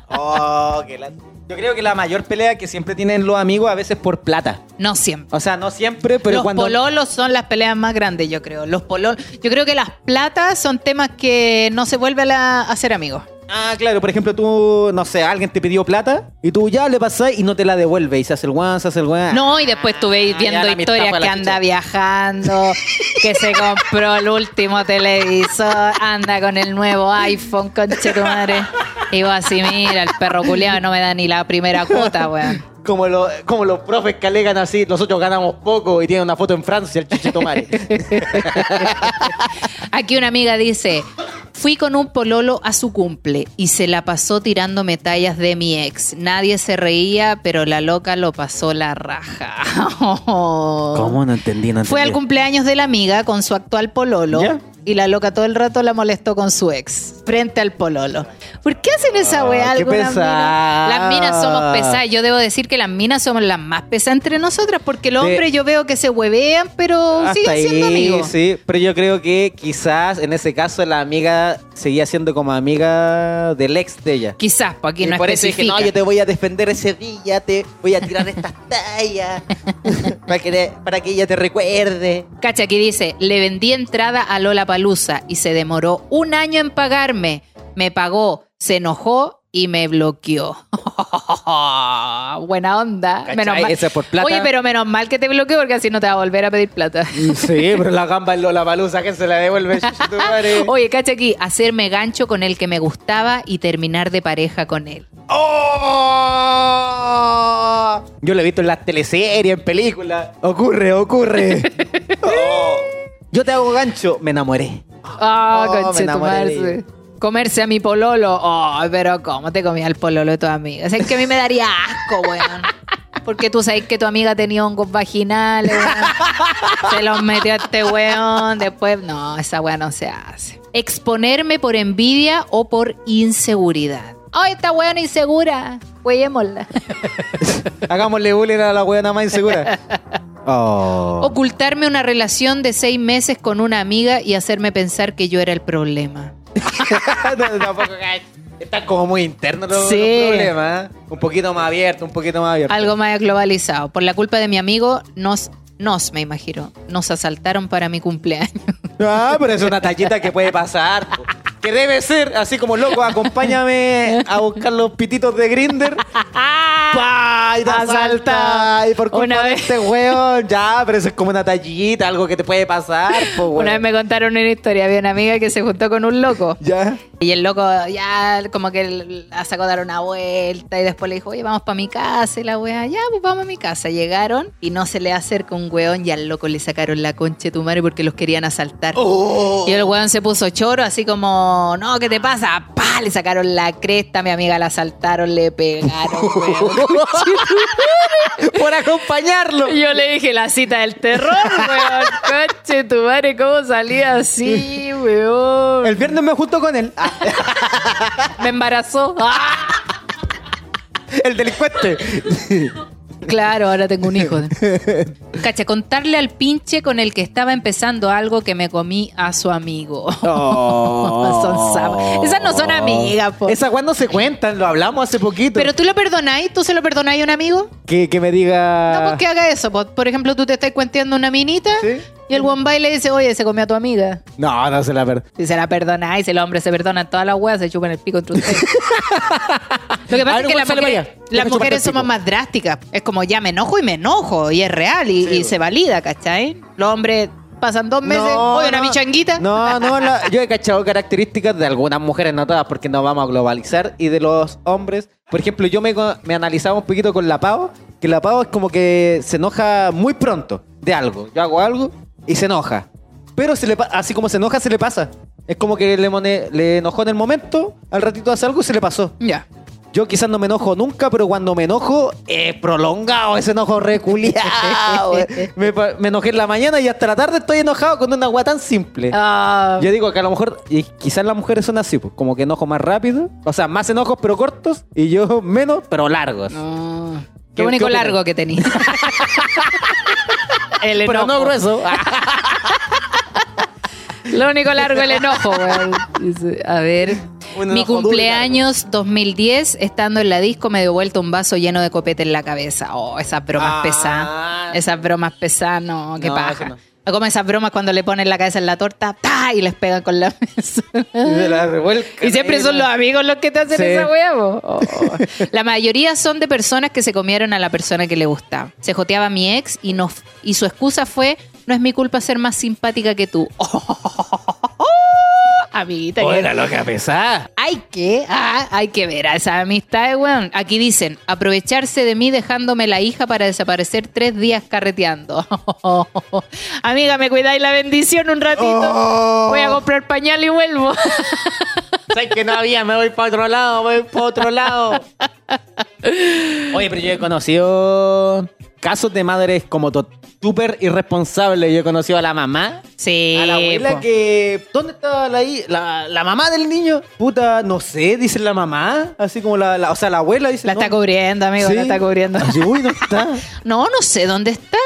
Oh, que la- Yo creo que la mayor pelea que siempre tienen los amigos a veces es por plata. No siempre. O sea, no siempre, pero los cuando... pololos son las peleas más grandes, yo creo. Los pololos. Yo creo que las platas son temas que no se vuelve a, la- a ser amigos. Ah, claro, por ejemplo, tú, no sé, alguien te pidió plata y tú ya le pasás y no te la devuelve y se hace el guan, se hace el guan. No, y después tú veis Ah, viendo historias que anda viajando, que se compró el último televisor, anda con el nuevo iPhone, conche tu madre. Y vos así, mira, el perro culiado no me da ni la primera cuota, weón. Como, lo- como los profes que alegan así, nosotros ganamos poco y tienen una foto en Francia, el chichito mare. *laughs* Aquí una amiga dice, fui con un pololo a su cumple y se la pasó tirándome tallas de mi ex. Nadie se reía, pero la loca lo pasó la raja. *laughs* ¿Cómo? No entendí, no entendí. Fue al cumpleaños de la amiga con su actual pololo. ¿Ya? Y la loca todo el rato la molestó con su ex, frente al pololo. ¿Por qué hacen esa Ah, weá qué algunas pesada. minas? Las minas somos pesadas. Yo debo decir que las minas somos las más pesadas entre nosotras, porque los De- hombres yo veo que se huevean, pero Hasta siguen siendo ahí, amigos. Sí, pero yo creo que quizás en ese caso la amiga seguía siendo como amiga del ex de ella. Quizás, pues aquí y no por eso dije, especifica. no, yo te voy a defender ese día, te voy a tirar estas *laughs* tallas *laughs* para, que, para que ella te recuerde. Cacha, aquí dice, le vendí entrada a Lola Palusa y se demoró un año en pagarme. Me pagó, se enojó y me bloqueó. *laughs* Buena onda. ¿Cachai? Menos mal. Eso es por plata. Oye, pero menos mal que te bloqueó porque así no te va a volver a pedir plata. Sí, pero la gamba en Lola Palusa que se la devuelve. *laughs* Oye, cacha aquí, hacerme gancho con el que me gustaba y terminar de pareja con él. ¡Oh! Yo lo he visto en las teleseries, en películas. Ocurre, ocurre. *laughs* Oh. Yo te hago gancho, me enamoré. Ah, Oh, enamoré Comerse a mi pololo. Oh, pero ¿cómo te comía el pololo de tu amiga? Es que a mí me daría asco, weón. Porque tú sabes que tu amiga tenía hongos vaginales, weón. Se los metió a este weón. Después, no, esa weón no se hace. Exponerme por envidia o por inseguridad. ¡Ay, esta weón insegura! Huellémosla. *laughs* Hagámosle bullying a la weona más insegura. Oh. Ocultarme una relación de seis meses con una amiga y hacerme pensar que yo era el problema. *laughs* No, tampoco, Están como muy internos los, Sí. los problemas. ¿eh? Un poquito más abierto, un poquito más abierto. Algo más globalizado. Por la culpa de mi amigo, nos, nos me imagino, nos asaltaron para mi cumpleaños. Ah, pero es una tallita que puede pasar. Que debe ser, así como loco, acompáñame a buscar los pititos de Grinder. *laughs* ¡Pah! Y te Asalta. Y por culpa Una de vez- este weón. Ya, pero eso es como una tallita, algo que te puede pasar, po. Una vez me contaron una historia, había una amiga que se juntó con un loco. Ya. Y el loco ya como que la sacó a dar una vuelta y después le dijo, oye, vamos para mi casa. Y la wea, ya, pues vamos a mi casa. Llegaron y no se le acerca un weón y al loco le sacaron la concha de tu madre porque los querían asaltar. Oh. Y el weón se puso choro, así como, no, ¿qué te pasa? ¡Pah! Le sacaron la cresta, mi amiga la asaltaron, le pegaron, *laughs* weón. por acompañarlo. Y yo le dije la cita del terror, *laughs* weón. Coche tu madre, ¿cómo salía así, weón? El viernes me junto con él. Ah, Me embarazó. ¡Ah! *laughs* el delincuente. Claro, ahora tengo un hijo. *laughs* Cacha, contarle al pinche con el que estaba empezando algo que me comí a su amigo. *laughs* Son sapas. Esas no son amigas, po. Esas cuando se cuentan, lo hablamos hace poquito. Pero tú lo perdonáis, tú se lo perdonáis a un amigo. que, que me diga. No, pues que haga eso. po. Por ejemplo, tú te estás cuenteando una minita Sí. Y el bombay le dice, oye, se comió a tu amiga. No, no se la per... Si se la perdonáis, si el hombre se perdona todas las weas, se chupan el pico entre ustedes. *laughs* Lo que pasa ver, es que las mujeres, las somos más drásticas. Es como ya me enojo y me enojo. Y es real y, y se valida, ¿cachai? Los hombres pasan dos meses, No, oye, una no. michanguita. No, no, la- *laughs* yo he cachado características de algunas mujeres, no todas, porque no vamos a globalizar, y de los hombres. Por ejemplo, yo me, me analizaba un poquito con la Pau, que la Pau es como que se enoja muy pronto de algo. Yo hago algo y se enoja. Pero se le así como se enoja, se le pasa. Es como que le, le enojó en el momento, al ratito hace algo y se le pasó. Ya. Yo quizás no me enojo nunca, pero cuando me enojo, es prolongado ese enojo reculiado. *laughs* me, me enojé en la mañana y hasta la tarde estoy enojado con una agua tan simple. Ah, Yo digo que a lo mejor, y quizás las mujeres son así, pues, como que enojo más rápido, o sea, más enojos pero cortos, y yo menos pero largos. no. ¿Qué- único largo que tenía. *laughs* *laughs* el pero enojo. no grueso. *laughs* Lo único largo el enojo. Dice, A ver. Mi cumpleaños 2010, estando en la disco, me dio vuelta un vaso lleno de copete en la cabeza. Oh, esas bromas Ah. pesadas. Esas bromas pesadas, no, qué No, paja. Como esas bromas cuando le ponen la cabeza en la torta ¡ta! y les pegan con la mesa. Y la revuelcan Y siempre son los amigos los que te hacen Sí. esa hueá. Oh. La mayoría son de personas que se comieron a la persona que le gusta. Se joteaba a mi ex y, no, y su excusa fue, no es mi culpa ser más simpática que tú. *laughs* Amiguita, Oh, que- loca pesada. hay que, ah, hay que ver a esa amistad, weón. Aquí dicen, aprovecharse de mí dejándome la hija para desaparecer tres días carreteando. *laughs* Amiga, ¿me cuidáis la bendición un ratito? Oh. Voy a comprar pañal y vuelvo. *laughs* ¿Sabes que no había? Me voy para otro lado, me voy para otro lado. *laughs* Oye, pero yo he conocido casos de madres como to- súper irresponsables. Yo he conocido a la mamá Sí. A la abuela po. que. ¿Dónde estaba la, la, la mamá del niño? Puta, no sé, dice la mamá. Así como la. la- o sea, la abuela dice. La no. está cubriendo, amigo, Sí. la está cubriendo. Así, uy, no está. No, no sé dónde está.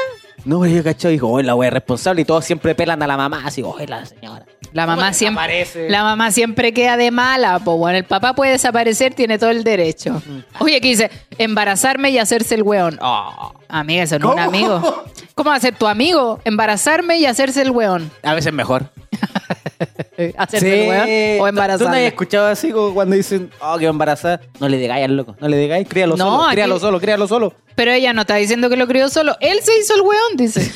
No, pero yo cachado y digo, oye, la wea es responsable y todos siempre pelan a la mamá. Así, oye, la señora. La ¿Cómo mamá siempre, desaparece? la mamá siempre queda de mala, pues bueno, el papá puede desaparecer, tiene todo el derecho. Oye, aquí dice, embarazarme y hacerse el weón. Oh, amiga, eso no es un amigo. ¿Cómo va a ser tu amigo? Embarazarme y hacerse el weón. A veces mejor. *laughs* ¿Hacerse el weón o ¿Tú no has embarazarme? escuchado así como cuando dicen, oh, que embarazada? No le digáis al loco, no le digáis, críalo No, solo, aquí- críalo solo, críalo solo. Pero ella no está diciendo que lo crió solo. Él se hizo el weón, dice.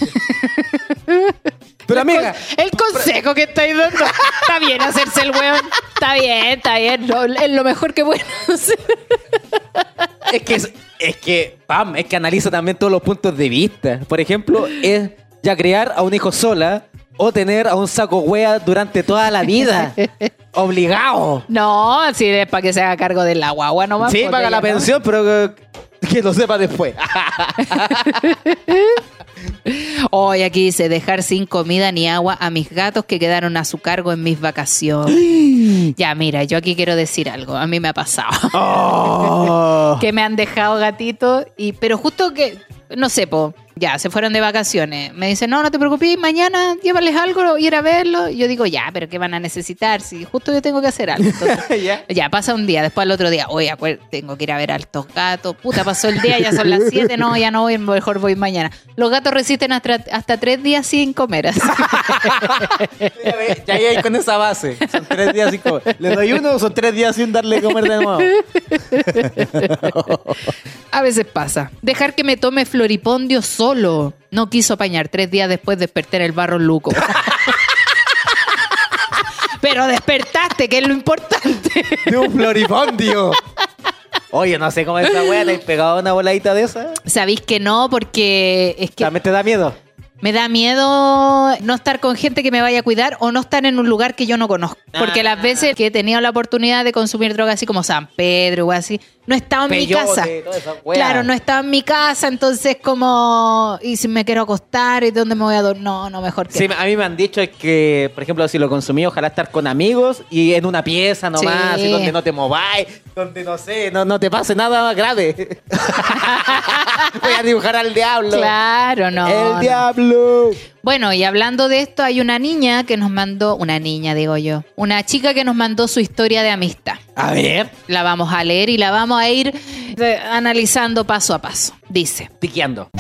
*laughs* Pero El amiga, con- El consejo que estáis dando. Está bien hacerse el weón. Está bien, está bien. No, es lo mejor que pueden hacer. es que, es, es que, pam, es que analiza también todos los puntos de vista. Por ejemplo, es ya criar a un hijo sola o tener a un saco wea durante toda la vida. *laughs* Obligado. No, si es para que se haga cargo de la guagua nomás. Sí, pues, paga la no. pensión, pero que, que lo sepa después. *laughs* Hoy aquí dice dejar sin comida ni agua a mis gatos que quedaron a su cargo en mis vacaciones. *gasps* ya, mira, yo aquí quiero decir algo. A mí me ha pasado. Oh. *laughs* *laughs* que me han dejado gatitos y pero justo que no sé, po, ya se fueron de vacaciones. Me dicen, "No, no te preocupes, mañana llévales algo, ir a verlo." Y yo digo, "Ya, pero qué van a necesitar si justo yo tengo que hacer algo." Entonces, *laughs* ¿Ya? ya pasa un día, después al otro día, "Oye, tengo que ir a ver a estos gatos." Puta, pasó el día, ya son las 7, no, ya no voy, mejor voy mañana. Los gatos resisten hasta, hasta tres días sin comer. así. *laughs* Ya ahí con esa base. Son tres días sin comer. Le doy uno, son tres días sin darle comer de nuevo. *laughs* A veces pasa. Dejar que me tome floripondio solo. No quiso apañar. Tres días después desperté en el barro luco. *laughs* Pero despertaste, que es lo importante. De un floripondio. Oye, no sé cómo esa wea te has *laughs* pegado una voladita de esa. Sabéis que no, porque es que También te da miedo. me da miedo no estar con gente que me vaya a cuidar o no estar en un lugar que yo no conozco. Porque las veces que he tenido la oportunidad de consumir drogas así como San Pedro o así, no he estado en mi casa. toda esa wea. Claro, no he estado en mi casa, entonces como, y si me quiero acostar y dónde me voy a dormir, no, no, mejor que Sí, a mí me han dicho que, por ejemplo, si lo consumí, ojalá estar con amigos y en una pieza nomás, Sí. y donde no te mováis, donde no sé, no, no te pase nada grave. *laughs* Voy a dibujar al diablo. Claro, no. El no. diablo. Bueno, y hablando de esto, hay una niña que nos mandó, una niña digo yo, una chica que nos mandó su historia de amistad. A ver, La vamos a leer y la vamos a ir eh, analizando paso a paso. Dice, tiqueando.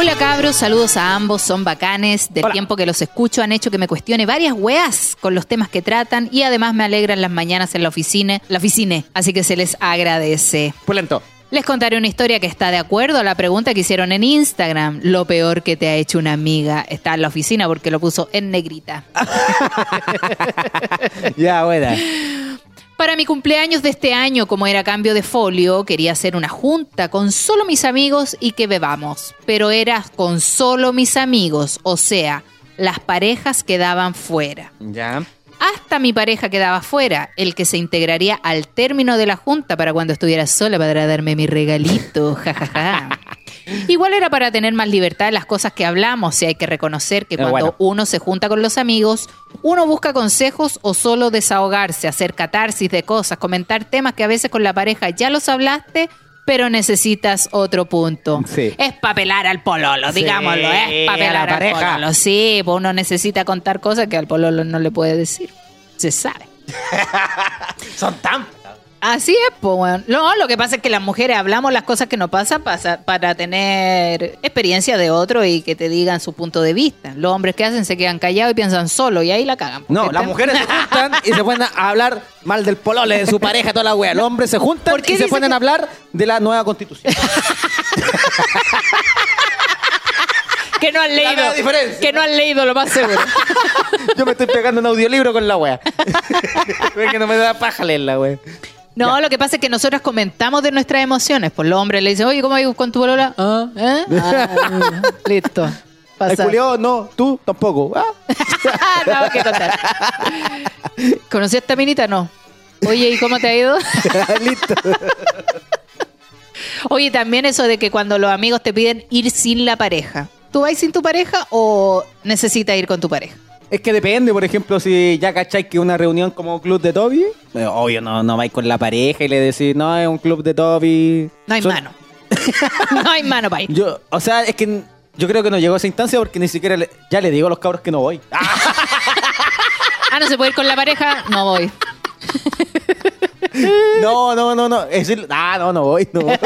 Hola cabros, saludos a ambos, son bacanes. Del Hola. tiempo que los escucho han hecho que me cuestione varias weas con los temas que tratan y además me alegran las mañanas en la oficina, la oficina, así que se les agradece. Pulento. Les contaré una historia que está de acuerdo a la pregunta que hicieron en Instagram. Lo peor que te ha hecho una amiga. Está en la oficina porque lo puso en negrita. *laughs* Ya, buena. Para mi cumpleaños de este año, como era cambio de folio, quería hacer una junta con solo mis amigos y que bebamos. Pero era con solo mis amigos, o sea, las parejas quedaban fuera. Ya. Hasta mi pareja quedaba fuera, el que se integraría al término de la junta para cuando estuviera sola para darme mi regalito, *laughs* jajaja. Igual era para tener más libertad en las cosas que hablamos y hay que reconocer que Eh, cuando bueno. uno se junta con los amigos, uno busca consejos o solo desahogarse, hacer catarsis de cosas, comentar temas que a veces con la pareja ya los hablaste, pero necesitas otro punto. Sí. Es papelar al pololo, Sí, digámoslo, es a papelar la al pareja. pololo. Sí, pues uno necesita contar cosas que al pololo no le puede decir. Se sabe. *laughs* Son tan. Así es, pues, weón. No, lo que pasa es que las mujeres hablamos las cosas que nos pasan pasa- para tener experiencia de otro y que te digan su punto de vista. Los hombres que hacen se quedan callados y piensan solo y ahí la cagan. No, las están- mujeres se *laughs* juntan y se ponen a hablar mal del polole, de su pareja, toda la wea. Los hombres se juntan ¿Por qué y se ponen que- a hablar de la nueva constitución. *laughs* que no han leído. Que no han leído lo más seguro. *laughs* Yo me estoy pegando un audiolibro con la wea. Es que no me da paja leerla, wea. No, lo que pasa es que nosotros comentamos de nuestras emociones. Pues los hombres le dicen, oye, ¿cómo hay con tu bolola? Ah, ¿eh? Ah, *laughs* listo. El culiao, no, tú tampoco. Ah. *laughs* no, que contar. ¿Conocí a esta minita? No. Oye, ¿y cómo te ha ido? *laughs* Listo. Oye, también eso de que cuando los amigos te piden ir sin la pareja. ¿Tú vas sin tu pareja o necesitas ir con tu pareja? Es que depende, por ejemplo, si ya cacháis que una reunión como club de Toby, eh, obvio, no, no vais con la pareja y le decís, no, es un club de Toby. No hay Son- mano. *laughs* no hay mano para ir. Yo, o sea, es que yo creo que no llegó a esa instancia porque ni siquiera le- ya le digo a los cabros que no voy. Ah, *laughs* Ah, no se puede ir con la pareja, no voy. *laughs* no, no, no, no. Es decir, ah, no, no voy, no voy.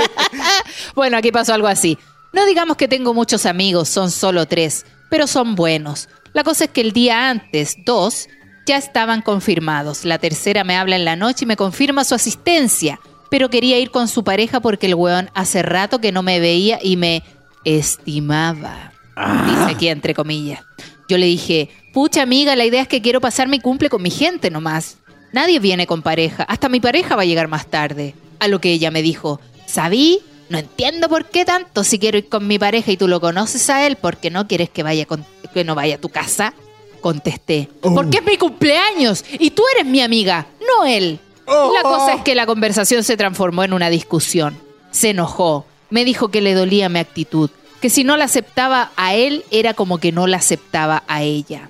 Bueno, aquí pasó algo así. No digamos que tengo muchos amigos, son solo tres, pero son buenos. La cosa es que el día antes, dos, ya estaban confirmados. La tercera me habla en la noche y me confirma su asistencia, pero quería ir con su pareja porque el weón hace rato que no me veía y me estimaba. Dice aquí entre comillas. Yo le dije, pucha amiga, la idea es que quiero pasar mi cumple con mi gente nomás. Nadie viene con pareja, hasta mi pareja va a llegar más tarde. A lo que ella me dijo, ¿sabí? No entiendo por qué tanto si quiero ir con mi pareja y tú lo conoces a él porque no quieres que vaya con- que no vaya a tu casa. Contesté, porque es mi cumpleaños y tú eres mi amiga, no él. La cosa es que la conversación se transformó en una discusión. Se enojó, me dijo que le dolía mi actitud, que si no la aceptaba a él era como que no la aceptaba a ella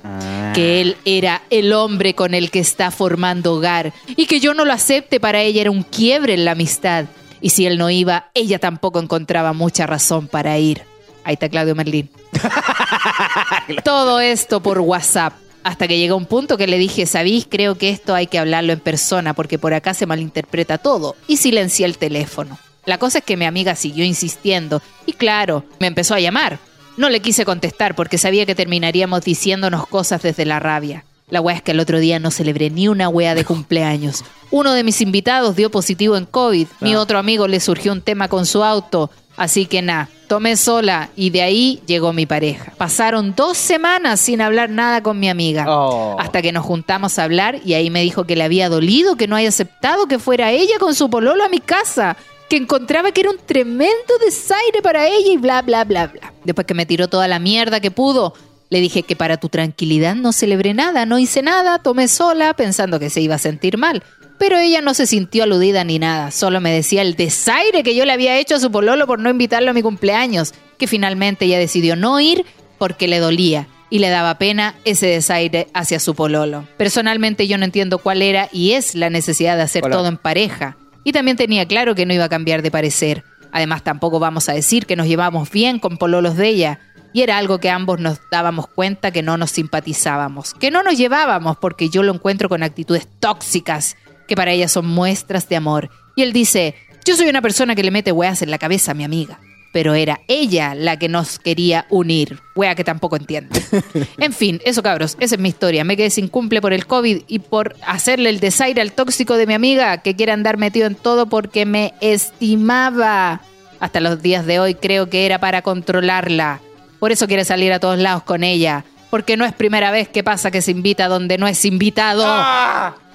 que él era el hombre con el que está formando hogar y que yo no lo acepte para ella era un quiebre en la amistad. Y si él no iba, ella tampoco encontraba mucha razón para ir. Ahí está Claudio Merlín. *laughs* Todo esto por WhatsApp. Hasta que llegó un punto que le dije, ¿sabís? Creo que esto hay que hablarlo en persona porque por acá se malinterpreta todo. Y silencié el teléfono. La cosa es que mi amiga siguió insistiendo y claro, me empezó a llamar. No le quise contestar porque sabía que terminaríamos diciéndonos cosas desde la rabia. La wea es que el otro día no celebré ni una wea de cumpleaños. Uno de mis invitados dio positivo en COVID. Mi otro amigo le surgió un tema con su auto. Así que nada, tomé sola y de ahí llegó mi pareja. Pasaron dos semanas sin hablar nada con mi amiga. Oh. Hasta que nos juntamos a hablar y ahí me dijo que le había dolido que no haya aceptado que fuera ella con su pololo a mi casa. Que encontraba que era un tremendo desaire para ella y bla, bla, bla, bla. Después que me tiró toda la mierda que pudo, le dije que para tu tranquilidad no celebré nada, no hice nada, tomé sola pensando que se iba a sentir mal. Pero ella no se sintió aludida ni nada, solo me decía el desaire que yo le había hecho a su pololo por no invitarlo a mi cumpleaños, que finalmente ella decidió no ir porque le dolía y le daba pena ese desaire hacia su pololo. Personalmente yo no entiendo cuál era y es la necesidad de hacer Hola. todo en pareja. Y también tenía claro que no iba a cambiar de parecer. Además tampoco vamos a decir que nos llevamos bien con pololos de ella. Y era algo que ambos nos dábamos cuenta que no nos simpatizábamos, que no nos llevábamos porque yo lo encuentro con actitudes tóxicas, que para ella son muestras de amor. Y él dice, yo soy una persona que le mete weas en la cabeza a mi amiga. pero era ella la que nos quería unir. Wea que tampoco entiende. *laughs* En fin, eso cabros, esa es mi historia. Me quedé sin cumple por el COVID y por hacerle el desaire al tóxico de mi amiga que quiere andar metido en todo porque me estimaba. Hasta los días de hoy creo que era para controlarla. Por eso quiere salir a todos lados con ella. Porque no es primera vez que pasa que se invita donde no es invitado.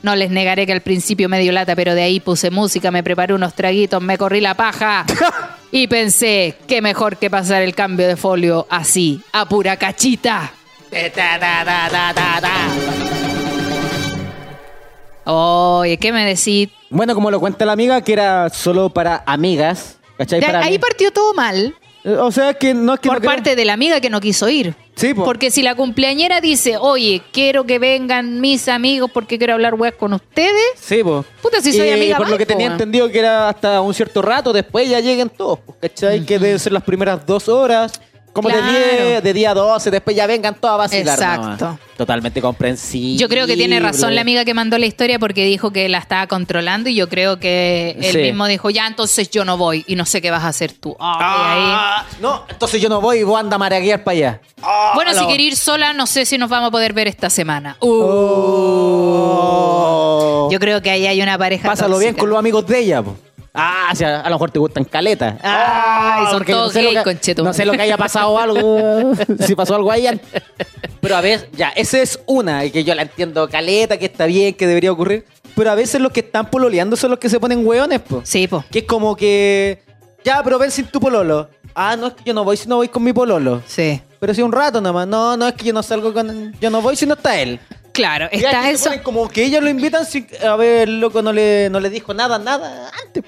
No les negaré que al principio me dio lata, pero de ahí puse música, me preparé unos traguitos, me corrí la paja. *laughs* y pensé, qué mejor que pasar el cambio de folio así, a pura cachita. Ta, ta, ta, ta, ta, ta. Oye, ¿qué me decís? Bueno, como lo cuenta la amiga, que era solo para amigas. ¿Cachai? De- Para ahí mí. partió todo mal. Eh, O sea, que no es que por no parte de la amiga que no quiso ir. Sí, po. Porque si la cumpleañera dice, oye, quiero que vengan mis amigos porque quiero hablar weas con ustedes, Sí, pues. Puta, si soy amiga, Por lo que po, tenía entendido que era hasta un cierto rato, después ya lleguen todos, ¿cachai? Que deben ser las primeras dos horas. Como Claro. de 10, de día 12, después ya vengan todos a vacilar. Exacto. nomás. Totalmente comprensible. Yo creo que tiene razón la amiga que mandó la historia porque dijo que la estaba controlando y yo creo que él Sí. mismo dijo, ya, entonces yo no voy y no sé qué vas a hacer tú. Ay, Ah, no, entonces yo no voy y vos anda a maraguear para allá. ahí. Bueno, si quiere ir sola, no sé si nos vamos a poder ver esta semana. Uh, Oh. Yo creo que ahí hay una pareja Pásalo bien con los amigos de ella, po. Ah, sea, a lo mejor te gustan caletas. Ay, son porque todos sé lo gay, que- conchetumare. No sé lo que haya pasado algo. *laughs* si pasó algo ahí. Pero a veces, ya, esa es una, y que yo la entiendo caleta, que está bien, que debería ocurrir. Pero a veces los que están pololeando son los que se ponen hueones, po. Sí, po. Que es como que. Ya, pero ven sin tu pololo. Ah, no, es que yo no voy si no voy con mi pololo. Sí. Pero si un rato nomás. No, no, es que yo no salgo con. Yo no voy si no está él. Claro, está que eso. ponen como que ellos lo invitan sin. A ver, loco, no le, no le dijo nada, nada antes.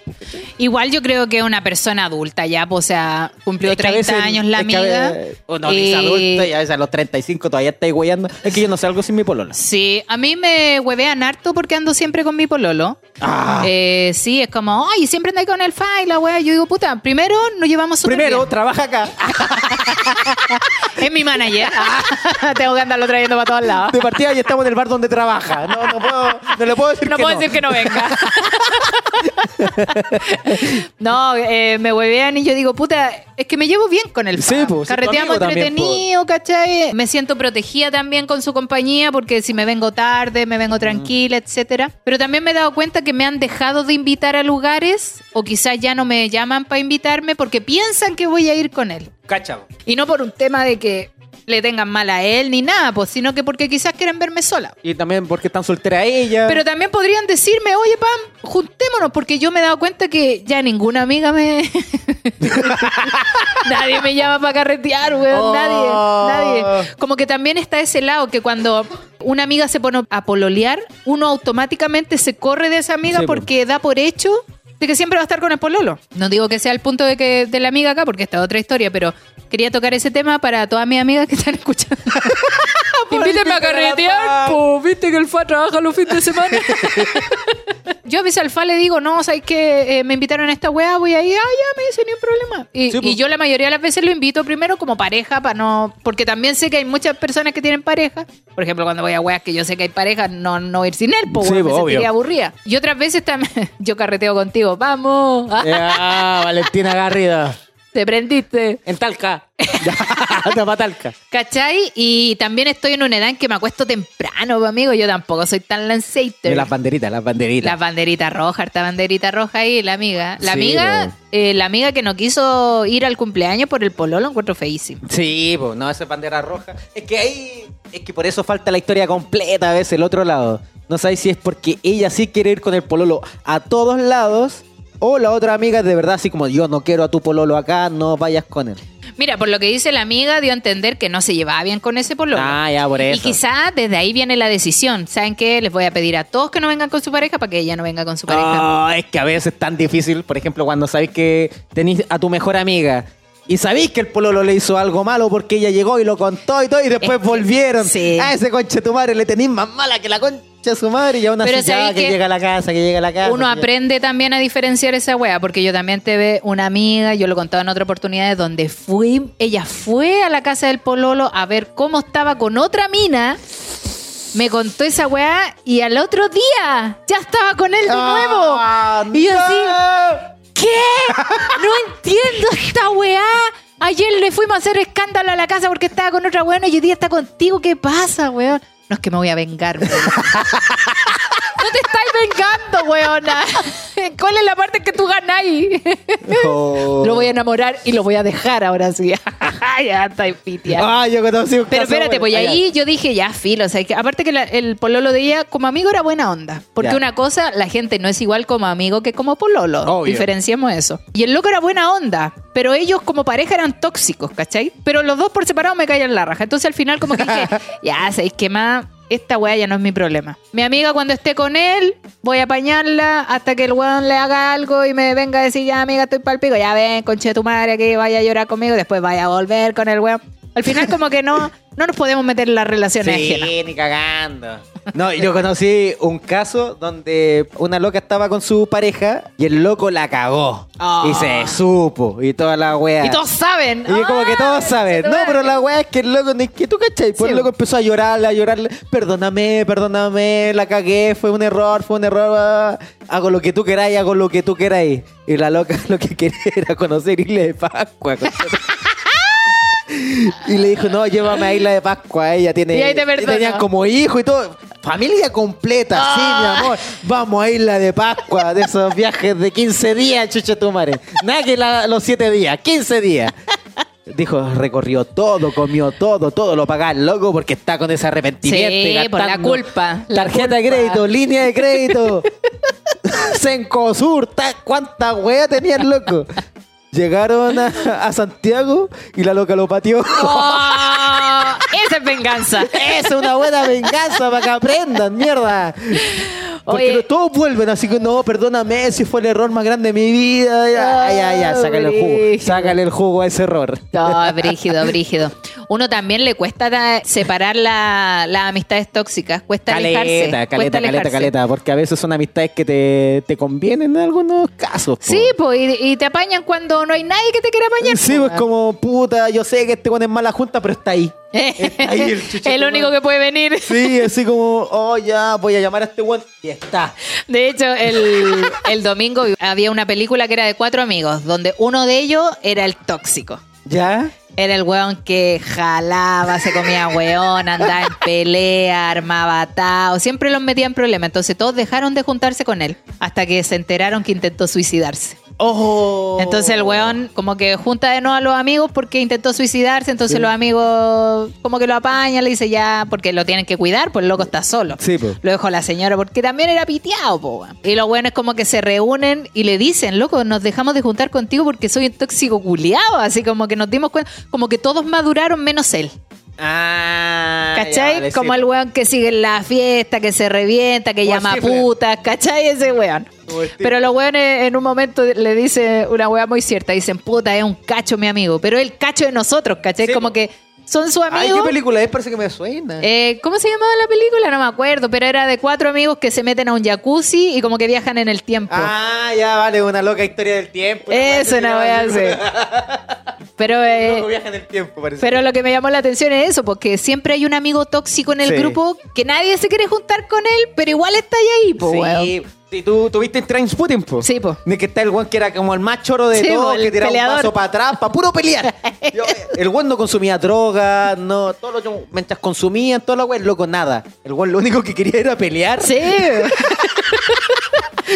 Igual yo creo que es una persona adulta ya, pues, o sea, cumplió Es que a 30 veces- años la amiga. veces- o no, ni es y- adulta, y a veces a los 35 todavía estáis hueando. Es que yo no salgo sin mi polola. Sí, a mí me huevean harto porque ando siempre con mi pololo. Ah. Eh, sí, es como, ay, siempre andáis con el fa y la wea. Yo digo, puta, primero nos llevamos súper Primero, bien. trabaja acá. *laughs* *laughs* Es mi manager. *laughs* Tengo que andarlo trayendo para todos lados. De partida ya estamos en el bar donde trabaja. No, no puedo, no le puedo decir No que puedo no. decir que no venga. *laughs* no, eh, me huevean y yo digo, puta, es que me llevo bien con el Sí, po, tu Carreteamos también, entretenido, ¿cachai? Me siento protegida también con su compañía porque si me vengo tarde, me vengo tranquila, etcétera. Pero también me he dado cuenta que me han dejado de invitar a lugares o quizás ya no me llaman para invitarme porque piensan que voy a ir con él. Cacha. Y no por un tema de que le tengan mal a él ni nada, pues, sino que porque quizás quieren verme sola. Y también porque están soltera ella. Pero también podrían decirme, oye, Pam, juntémonos, porque yo me he dado cuenta que ya ninguna amiga me. *laughs* nadie me llama para carretear, weón. Oh. Nadie, nadie. Como que también está ese lado que cuando una amiga se pone a pololear, uno automáticamente se corre de esa amiga Sí, porque da por hecho de que siempre va a estar con el pololo. No digo que sea el punto de que de la amiga acá, porque esta es otra historia, pero quería tocar ese tema para todas mis amigas que están escuchando. *laughs* Invítenme a carretear, po, viste que el FA trabaja los fines de semana. *laughs* Yo a veces al FA le digo, no, ¿sabes qué? Eh, me invitaron a esta weá, voy ahí, ah, ya, me dice, ni un problema. Y, Sí, po. y yo la mayoría de las veces lo invito primero como pareja, para no. Porque también sé que hay muchas personas que tienen pareja. Por ejemplo, cuando voy a weas que yo sé que hay pareja, no, no ir sin él, po, Sí, me sentiría aburrida. Y otras veces también, *laughs* yo carreteo contigo, vamos, *laughs* ah, Valentina Garrido. Te prendiste. En Talca. Anda pa' *laughs* Talca. ¿Cachai? Y también estoy en una edad en que me acuesto temprano, amigo. Yo tampoco soy tan lanceiter. Las banderitas, las banderitas. La banderita roja, harta banderita roja ahí, la amiga. La Sí, amiga, eh, la amiga que no quiso ir al cumpleaños por el pololo, lo encuentro feísimo. Sí, pues no, esa es bandera roja. Es que ahí, es que por eso falta la historia completa a veces, el otro lado. No sabes si es porque ella sí quiere ir con el pololo a todos lados o la otra amiga es de verdad así como yo no quiero a tu pololo acá, no vayas con él. Mira, por lo que dice la amiga, dio a entender que no se llevaba bien con ese pololo. Ah, ya, por Y eso. quizá desde ahí viene la decisión. ¿Saben qué? Les voy a pedir a todos que no vengan con su pareja para que ella no venga con su pareja. Ah, es que a veces es tan difícil, por ejemplo, cuando sabéis que tenéis a tu mejor amiga y sabéis que el pololo le hizo algo malo porque ella llegó y lo contó y todo y después Es que- volvieron. sí. A ese conche tu madre le tenéis más mala que la concha de su madre y aún así Pero ya ¿sabéis que qué? llega a la casa, que llega a la casa. Uno que- aprende también a diferenciar esa wea, porque yo también te ve una amiga, yo lo contaba en otra oportunidad, donde fui, ella fue a la casa del Pololo a ver cómo estaba con otra mina, me contó esa wea y al otro día ya estaba con él de nuevo. Ah, y yo no. así, ¿Qué? No entiendo esta weá. Ayer le fuimos a hacer escándalo a la casa porque estaba con otra weona y hoy día está contigo. ¿Qué pasa, weón? No es que me voy a vengar, weón. *laughs* No te estáis vengando, weona. ¿Cuál es la parte que tú ganáis? Oh. Lo voy a enamorar y lo voy a dejar ahora sí. *laughs* ya está pitia. Ah, yo conocí un Pero caso, espérate, pues bueno. ahí yo dije, ya, filo. O sea, que aparte que la- el pololo de ella, como amigo, era buena onda. Porque Ya. una cosa, la gente no es igual como amigo que como pololo. Obvio. Diferenciemos eso. Y el loco era buena onda. Pero ellos como pareja eran tóxicos, ¿cachai? Pero los dos por separado me caían la raja. Entonces al final como que dije, *laughs* ya, ¿sabéis qué más? Esta weá ya no es mi problema. Mi amiga cuando esté con él, voy a apañarla hasta que el weón le haga algo y me venga a decir, ya amiga, estoy pa'l pico. Ya ven, conche tu madre, que vaya a llorar conmigo. Después vaya a volver con el weón. Al final como que no, no nos podemos meter en las relaciones ajenas. Sí, ni cagando. No, yo conocí un caso donde una loca estaba con su pareja y el loco la cagó. Ah. Y se supo. Y toda la wea. Y todos saben. Y como que todos Ah, saben. No, pero la weá es que el loco, ni que tú cachai. Pues Sí. el loco empezó a llorarle, a llorarle. Perdóname, perdóname, la cagué, fue un error, fue un error. ah, Hago lo que tú queráis, hago lo que tú queráis. Y la loca *laughs* lo que quería era conocer Isla de Pascua. *laughs* y le dijo, no, llévame a Isla de Pascua. Ella tiene. Y ahí te tenían como hijo y todo. Familia completa, sí, mi Ah. amor. Vamos a Isla de Pascua, de esos viajes de 15 días, chucha tu madre. Nada que la- los 7 días, 15 días. Dijo, recorrió todo, comió todo, todo lo pagaba el loco porque está con ese arrepentimiento. y Sí, por la culpa. la Tarjeta de crédito, línea de crédito. *laughs* Sencosur, ta- ¿cuánta wea tenía el loco? Llegaron a, a Santiago y la loca lo pateó. ¡Oh! Esa es venganza. Es una buena venganza para que aprendan, mierda. Porque Oye. todos vuelven, así que no, perdóname, si fue el error más grande de mi vida. Ya, ya, ya, sácale el jugo. Sácale el jugo a ese error. No, brígido, brígido. Uno también le cuesta separar la- las amistades tóxicas. Cuesta alejarse. Caleta, cuesta caleta, caleta, alejarse. caleta. Porque a veces son amistades que te, te convienen en algunos casos. po. Sí, pues, y, y te apañan cuando no hay nadie que te quiera apañar. Sí, pues como puta, yo sé que este weón es mala junta, pero está ahí. Está ahí el *laughs* único que puede venir. Sí, así como, oh ya, voy a llamar a este weón y está. De hecho, el, el domingo había una película que era de cuatro amigos, donde uno de ellos era el tóxico. ¿Ya? Era el weón que jalaba, se comía weón, andaba en pelea, armaba atao, siempre los metía en problemas. Entonces todos dejaron de juntarse con él hasta que se enteraron que intentó suicidarse. Oh. Entonces el weón como que junta de nuevo a los amigos porque intentó suicidarse, entonces Sí. los amigos como que lo apañan, le dice ya, porque lo tienen que cuidar, pues el loco está solo. Sí, pues. Lo dejó la señora porque también era piteado, po. Y lo bueno es como que se reúnen y le dicen, loco, nos dejamos de juntar contigo porque soy un tóxico culiado, así como que nos dimos cuenta, como que todos maduraron menos él. Ah. ¿Cachai? vale, como sí. el weón que sigue en la fiesta, que se revienta, que llama Stifler. putas, ¿cachai? Ese weón. Pero los weones en un momento le dice una weá muy cierta, dicen, puta, es un cacho mi amigo, pero es el cacho de nosotros, ¿cachai? Sí, como que son sus Ay, amigos. ¿qué película es? Parece que me suena. Eh, ¿Cómo se llamaba la película? No me acuerdo, pero era de cuatro amigos que se meten a un jacuzzi y como que viajan en el tiempo. Ah, ya, vale, una loca historia del tiempo. Eso no voy a hacer. Pero, eh, Loco viaja en el tiempo, parece. pero lo que me llamó la atención es eso, porque siempre hay un amigo tóxico en el Sí. grupo que nadie se quiere juntar con él, pero igual está ahí, po, weón. Sí, tú tuviste Trainspotting, po. Sí, po. De que está el weón que era como el más choro de Sí, po, todos, el que tiraba peleador. un paso para atrás, para puro pelear. *laughs* Yo, eh, el weón no consumía droga, no, todo lo que mientras consumían, todo lo weón, loco, nada. El weón lo único que quería era pelear. Sí. *laughs*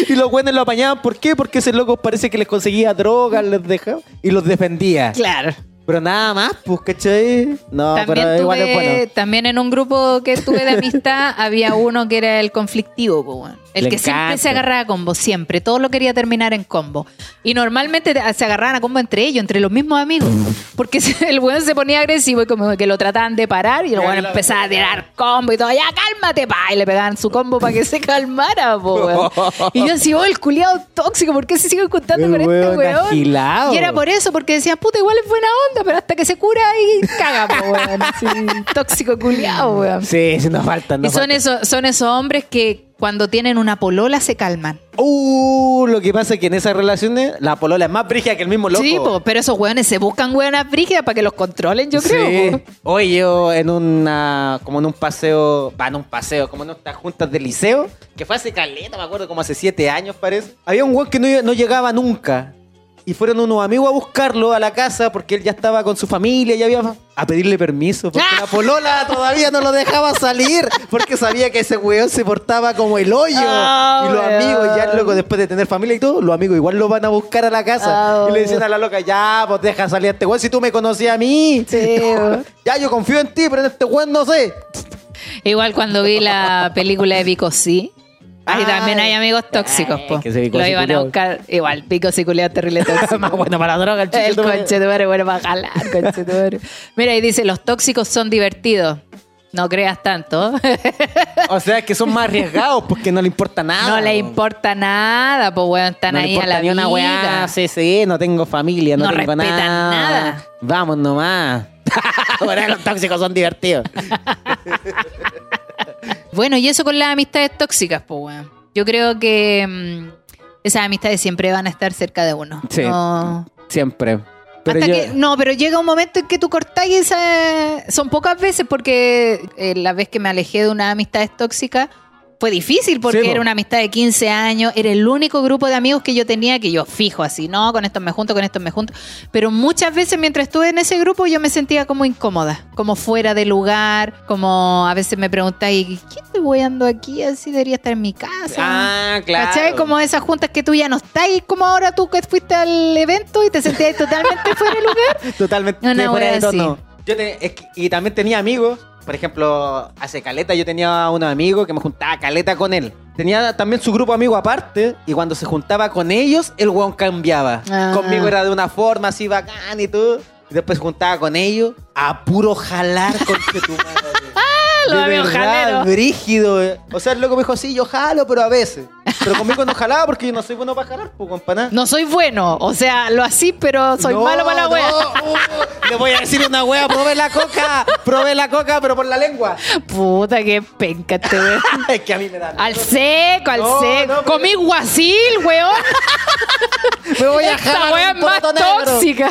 Y los weones lo apañaban, ¿por qué? Porque ese loco parece que les conseguía droga, les dejaba y los defendía. claro. Pero nada más, pues, ¿cachai? No, también, pero igual tuve- es bueno. también en un grupo que tuve de amistad *laughs* había uno que era el conflictivo, po, weón. El Le que siempre se agarraba a combo, siempre. Todo lo quería terminar en combo. Y normalmente te- se agarraban a combo entre ellos, entre los mismos amigos. Porque *laughs* el weón se ponía agresivo y como que lo trataban de parar y el weón empezaba a tirar combo y todo. Ya, cálmate, pa. Y le pegaban su combo para que se calmara, po, weón. Y yo así, oh, el culiado tóxico, ¿por qué se sigue contando El con este weón agilado. Y era por eso, porque decían, puta, igual es buena onda, pero hasta que se cura y caga, po, weón. *laughs* Así, tóxico culiado, weón. Sí, sí, nos faltan. Y nos son faltan. esos, son esos hombres que cuando tienen una polola se calman. Uh, lo que pasa es que en esas relaciones la polola es más brígida que el mismo loco. Sí, po, pero esos weones se buscan weonas brígidas para que los controlen, yo creo. Sí. po. Hoy yo en una, como en un paseo, va, en un paseo, como en estas juntas del liceo, que fue hace caleta, me acuerdo, como hace siete años parece. Había un weón que no, no llegaba nunca. Y fueron unos amigos a buscarlo a la casa porque él ya estaba con su familia y había a pedirle permiso porque la polola todavía no lo dejaba salir porque sabía que ese weón se portaba como el hoyo. Ah, y los weón. amigos ya luego después de tener familia y todo, los amigos igual lo van a buscar a la casa Ah, y le dicen a la loca, ya, pues deja salir a este weón si tú me conocías a mí. Sí. *laughs* Ya, yo confío en ti, pero en este weón no sé. Igual cuando vi la película de Pico Sí. Ay. también hay amigos tóxicos, po. que Lo iban a buscar. Igual, Pico Sí culiao terrible *laughs* tóxico. Más bueno para la droga, el El chiquito. conche de madre, bueno para jalar, conche de madre. Mira, y dice, los tóxicos son divertidos. No creas tanto. *laughs* O sea, que son más arriesgados porque no le importa nada. no le importa nada, pues weón, están No ahí a la ni vida. una weá. Sí, sí, no tengo familia, no, No tengo respetan nada. nada. Vamos nomás. *laughs* Ahora los tóxicos son divertidos. Bueno, y eso con las amistades tóxicas, pues weón. Yo creo que mm, esas amistades siempre van a estar cerca de uno. Sí. No- Siempre. Pero Hasta yo- que, no, pero llega un momento en que tú cortás y esa- son pocas veces porque eh, la vez que me alejé de una amistad tóxica fue difícil porque Sí, era una amistad de 15 años, era el único grupo de amigos que yo tenía que yo fijo así, no, con estos me junto, con estos me junto, pero muchas veces mientras estuve en ese grupo yo me sentía como incómoda, como fuera de lugar, como a veces me preguntáis, ¿qué estoy weando aquí? Así debería estar en mi casa. Ah, claro. ¿Cachai? Como esas juntas que tú ya no estás y como ahora tú que fuiste al evento y te sentías totalmente fuera de lugar. *laughs* Totalmente Una fuera de tono. Yo te- es que- y también tenía amigos. Por ejemplo, hace caleta yo tenía unos amigos que me juntaba caleta con él. Tenía también su grupo amigo aparte y cuando se juntaba con ellos, el weón cambiaba. Ah. Conmigo era de una forma así bacán y todo. Y después se juntaba con ellos a puro jalar *laughs* con tu madre. los De amigos verdad, jaleros. brígido. eh. O sea, el loco me dijo, sí, yo jalo, pero a veces. Pero conmigo no jalaba porque yo no soy bueno para jalar, pues, compa, No soy bueno, o sea, lo así, pero soy no, malo para la wea. no, uh, le voy a decir una wea, probé la coca, probé la coca, pero por la lengua. Puta, qué penca este weón. *laughs* es que a mí me da. Al seco, al No, seco. pero- Comí guasil, weón. *laughs* Me voy a Esta jalar wea un es más negro. tóxica.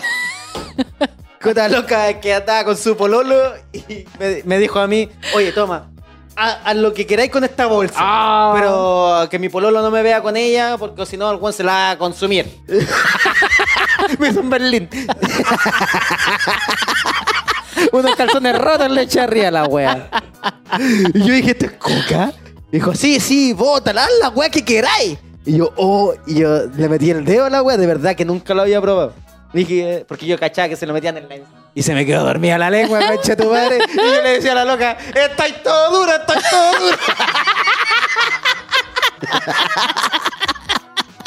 Una loca que andaba con su pololo y me, me dijo a mí, oye, toma, haz lo que queráis con esta bolsa. Ah. Pero que mi pololo no me vea con ella porque si no, el se la va a consumir. *laughs* me hizo un Berlín. *laughs* Unos calzones rotos le eché arriba a la wea. Y yo dije, ¿esto es coca? Dijo, sí, sí, bótala, la wea que queráis. Y yo, oh, y yo le metí el dedo a la wea, de verdad que nunca lo había probado. Dije, porque yo cachaba que se lo metían en la Y se me quedó dormida la lengua, concha tu madre. Y yo le decía a la loca, estáis todo duro, estáis todo duro.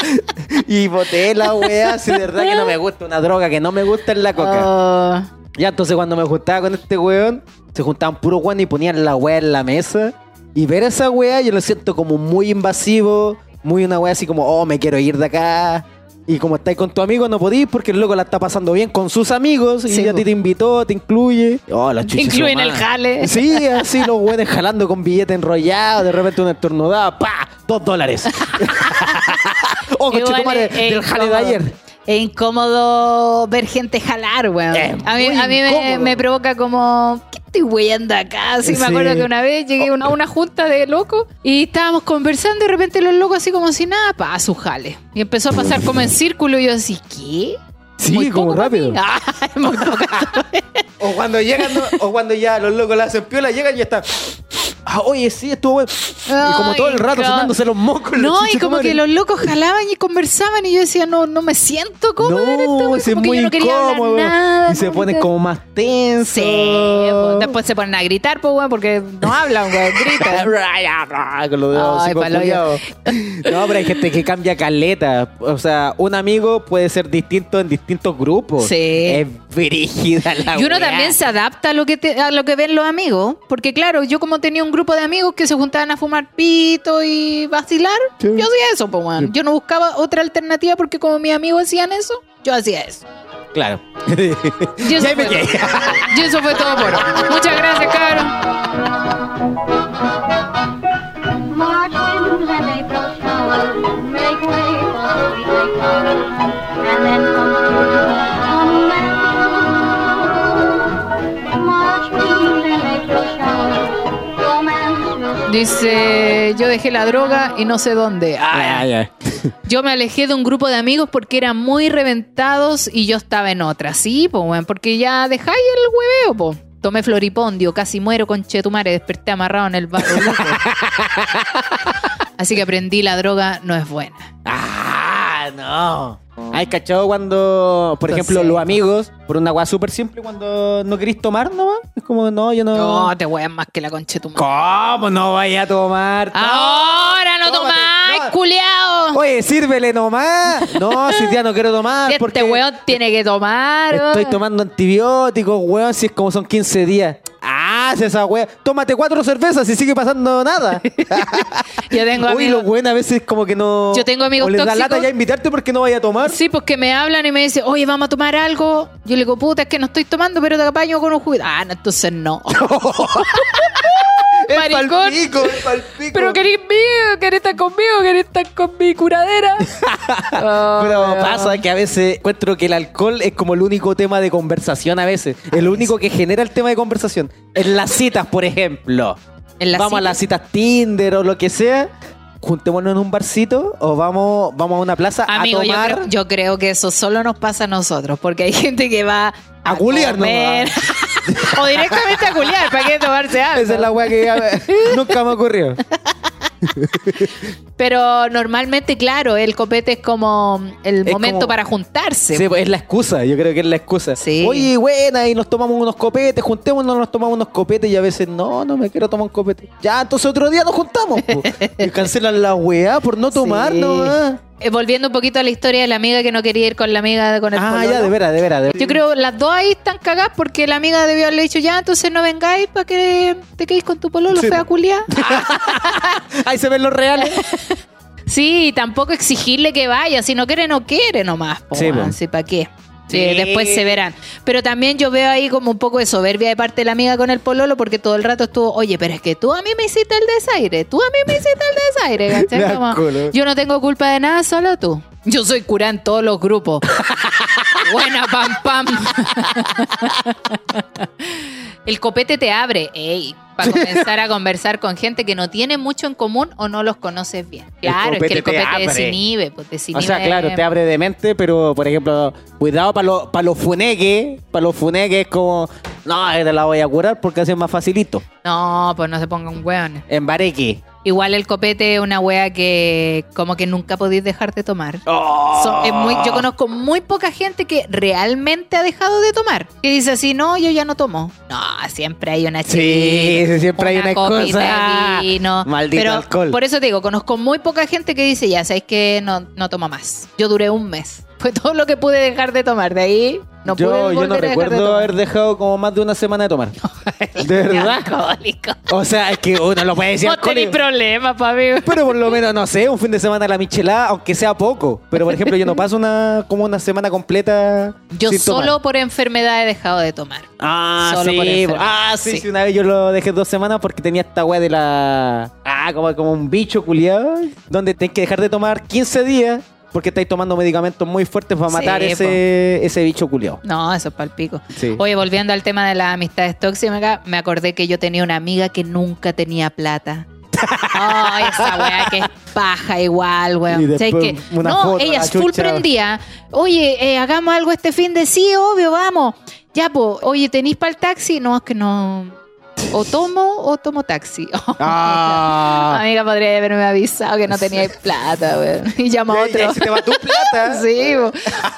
*laughs* y boté la wea, si de verdad que no me gusta, una droga que no me gusta es la coca. Oh, Ya, entonces cuando me juntaba con este weón, se juntaban puro weón y ponían la weá en la mesa. Y ver esa weá yo lo siento como muy invasivo, muy una weá así como, oh, me quiero ir de acá. Y como estáis con tu amigo, no podís porque el loco la está pasando bien con sus amigos y Sí, a ti po. te invitó, te incluye. Oh, la incluyen el jale. Sí, así los weones jalando con billete enrollado, de repente una estornudada, ¡pa! Dos dólares. *laughs* oh, es- es del jale de ayer. Es incómodo ver gente jalar, weón. A mí, a mí me, provoca como, ¿qué estoy weyando acá? Sí, Sí. me acuerdo que una vez llegué a una, una junta de locos y estábamos conversando y de repente los locos así como si nada, pa, a su jale. Y empezó a pasar como en círculo y yo así, ¿qué? Sí, Muy como poco rápido. Ah, *laughs* muy poco. O cuando llegan, o cuando ya los locos la hacen piola, llegan y están. Ah, oye, sí, estuvo bueno. y como todo el rato sonándose los mocos. No, y como madre. que los locos jalaban y conversaban y yo decía, no, no me siento cómoda en esto. No, güey, ese es como que muy yo no quería hablar incómodo. nada, y se ponen que- como más tensos. Sí, pues, después se ponen a gritar, pues, weón, porque no hablan, weón, gritan. *laughs* Con los dedos Ay. *laughs* No, pero hay gente que cambia caleta. O sea, un amigo puede ser distinto en distintos grupos. Sí. Es brígida la Y uno weá. también se adapta a lo que te- a lo que ven los amigos, porque claro, yo como tenía un grupo de amigos que se juntaban a fumar pito y vacilar, Sí. yo hacía eso, pues, weón. Yo no buscaba otra alternativa porque como mis amigos hacían eso, yo hacía eso. Claro. *laughs* Y eso, fue quedé. todo. Y eso fue todo por hoy. Muchas gracias, cabrón. Dice, yo dejé la droga y no sé dónde. Ah, Ah, *laughs* ya. Yo me alejé de un grupo de amigos porque eran muy reventados y yo estaba en otra. Sí, pues, weón, porque ya dejáis el hueveo, po. Tomé floripondio, casi muero con chetumare, desperté amarrado en el barro. *laughs* Así que aprendí la droga no es buena. Ah, no. Ay, cachado cuando, por ejemplo, los amigos, por una weá súper simple, cuando no queréis tomar nomás. Es como, no, yo no. No, te weas más que la conchetumare. ¿Cómo no vaya a tomar? Ahora no Tómate, tomáis, no. culiao. Oye, sírvele nomás. No, si ya no quiero tomar. Este porque weón tiene que tomar. Estoy weón. tomando antibióticos, weón, si es como son 15 días. Ah, esa weá. Tómate cuatro cervezas y sigue pasando nada. *laughs* Yo tengo Uy, amigos. los buenos a veces como que no. Yo tengo amigos O les da tóxicos. lata ya invitarte porque no vaya a tomar. Sí, pues que me hablan y me dicen, oye, vamos a tomar algo. Yo le digo, puta, es que no estoy tomando, pero te apaño con un juguete. Ah, no, entonces no. *laughs* Es *laughs* palpico, es palpico. pero querés mío, querés estar conmigo, querés estar con mi curadera. *laughs* Oh, Pero weón. pasa que a veces encuentro que el alcohol es como el único tema de conversación a veces. El único que genera el tema de conversación. En las citas, por ejemplo. En las vamos a las citas Tinder o lo que sea. Juntémonos en un barcito o vamos, vamos a una plaza Amigo, a yo tomar. creo, yo creo que eso solo nos pasa a nosotros, porque hay gente que va A culiar comer. *laughs* o directamente a culiar, ¿para qué tomarse algo? Esa es la weá que ya *laughs* nunca me ocurrió. *laughs* Pero normalmente, claro, el copete es como el Es momento como- para juntarse. Sí, pues, es la excusa, yo creo que es la excusa. Sí. Oye, buena, y nos tomamos unos copetes, juntémonos, nos tomamos unos copetes y a veces no, no me quiero tomar un copete. Ya, entonces otro día nos juntamos. *laughs* y cancelan la weá por no tomar Sí. nomás. Eh, volviendo un poquito a la historia de la amiga que no quería ir con la amiga con el Ah, pololo. ya, de veras, de veras. de. Yo creo las dos ahí están cagadas porque la amiga debió haberle dicho ya, entonces no vengáis para que te quedéis con tu pololo, Sí, fea po. culia. *laughs* Ahí se ven los reales. *laughs* sí, y tampoco exigirle que vaya, si no quiere, no quiere nomás. Po, sí, ¿para qué? Sí, Sí. después se verán. Pero también yo veo ahí como un poco de soberbia de parte de la amiga con el pololo porque todo el rato estuvo, oye, pero es que tú a mí me hiciste el desaire, tú a mí me hiciste el desaire, *laughs* ¿cachai? Como, yo no tengo culpa de nada, solo tú. Yo soy cura en todos los grupos. *laughs* Buena, pam, pam. El copete te abre, ey, para comenzar a conversar con gente que no tiene mucho en común o no los conoces bien. Claro, es que el te copete desinhibe, pues O desinhibe. sea, claro, te abre de mente, pero por ejemplo, cuidado para los para los funeques, para los funeques es como, no, te la voy a curar porque así es más facilito. No, pues no se pongan hueones. En bareque. Igual el copete es una wea que como que nunca podéis dejar de tomar. Oh. Son- es muy, yo conozco muy poca gente que realmente ha dejado de tomar. Que dice así, no, yo ya no tomo. No, siempre hay una Sí, chilita, sí, siempre hay una de vino. Maldito Pero alcohol. por eso te digo, conozco muy poca gente que dice, ya, sabes que no, no tomo más. Yo duré un mes. Fue todo lo que pude dejar de tomar. De ahí no pude yo, yo volver no a dejar de recuerdo tomar. haber dejado como más de una semana de tomar. *laughs* de verdad. Alcohólico. O sea, es que uno lo puede decir No tenéis problemas, papi. Pero por lo menos, no sé, un fin de semana a la michelada, aunque sea poco. Pero por ejemplo, yo no paso una como una semana completa. Yo sin tomar. solo por enfermedad he dejado de tomar. Ah, Solo por sí. enfermedad. Ah, sí, Sí. sí, Una vez yo lo dejé dos semanas porque tenía esta weá de la. Ah, como, como un bicho culiado. Donde tenés que dejar de tomar 15 días porque estáis tomando medicamentos muy fuertes para matar po. ese, ese bicho culiado. No, eso es palpico. Sí. Oye, volviendo al tema de las amistades tóxicas, me acordé que yo tenía una amiga que nunca tenía plata. *laughs* Ay, esa weá que es paja igual, Y weón. después ¿Sabes qué? una no, foto, ella la es full chucha. prendía. Oye, eh, hagamos algo este fin de sí, obvio, vamos. Ya, pues, oye, ¿tenéis para el taxi? No, es que no. O tomo o tomo taxi. *laughs* Ah. Amiga, podría haberme avisado que no tenía plata, weón. *laughs* Y llama a otro. ahí se te va tu plata. *laughs* Sí, bo.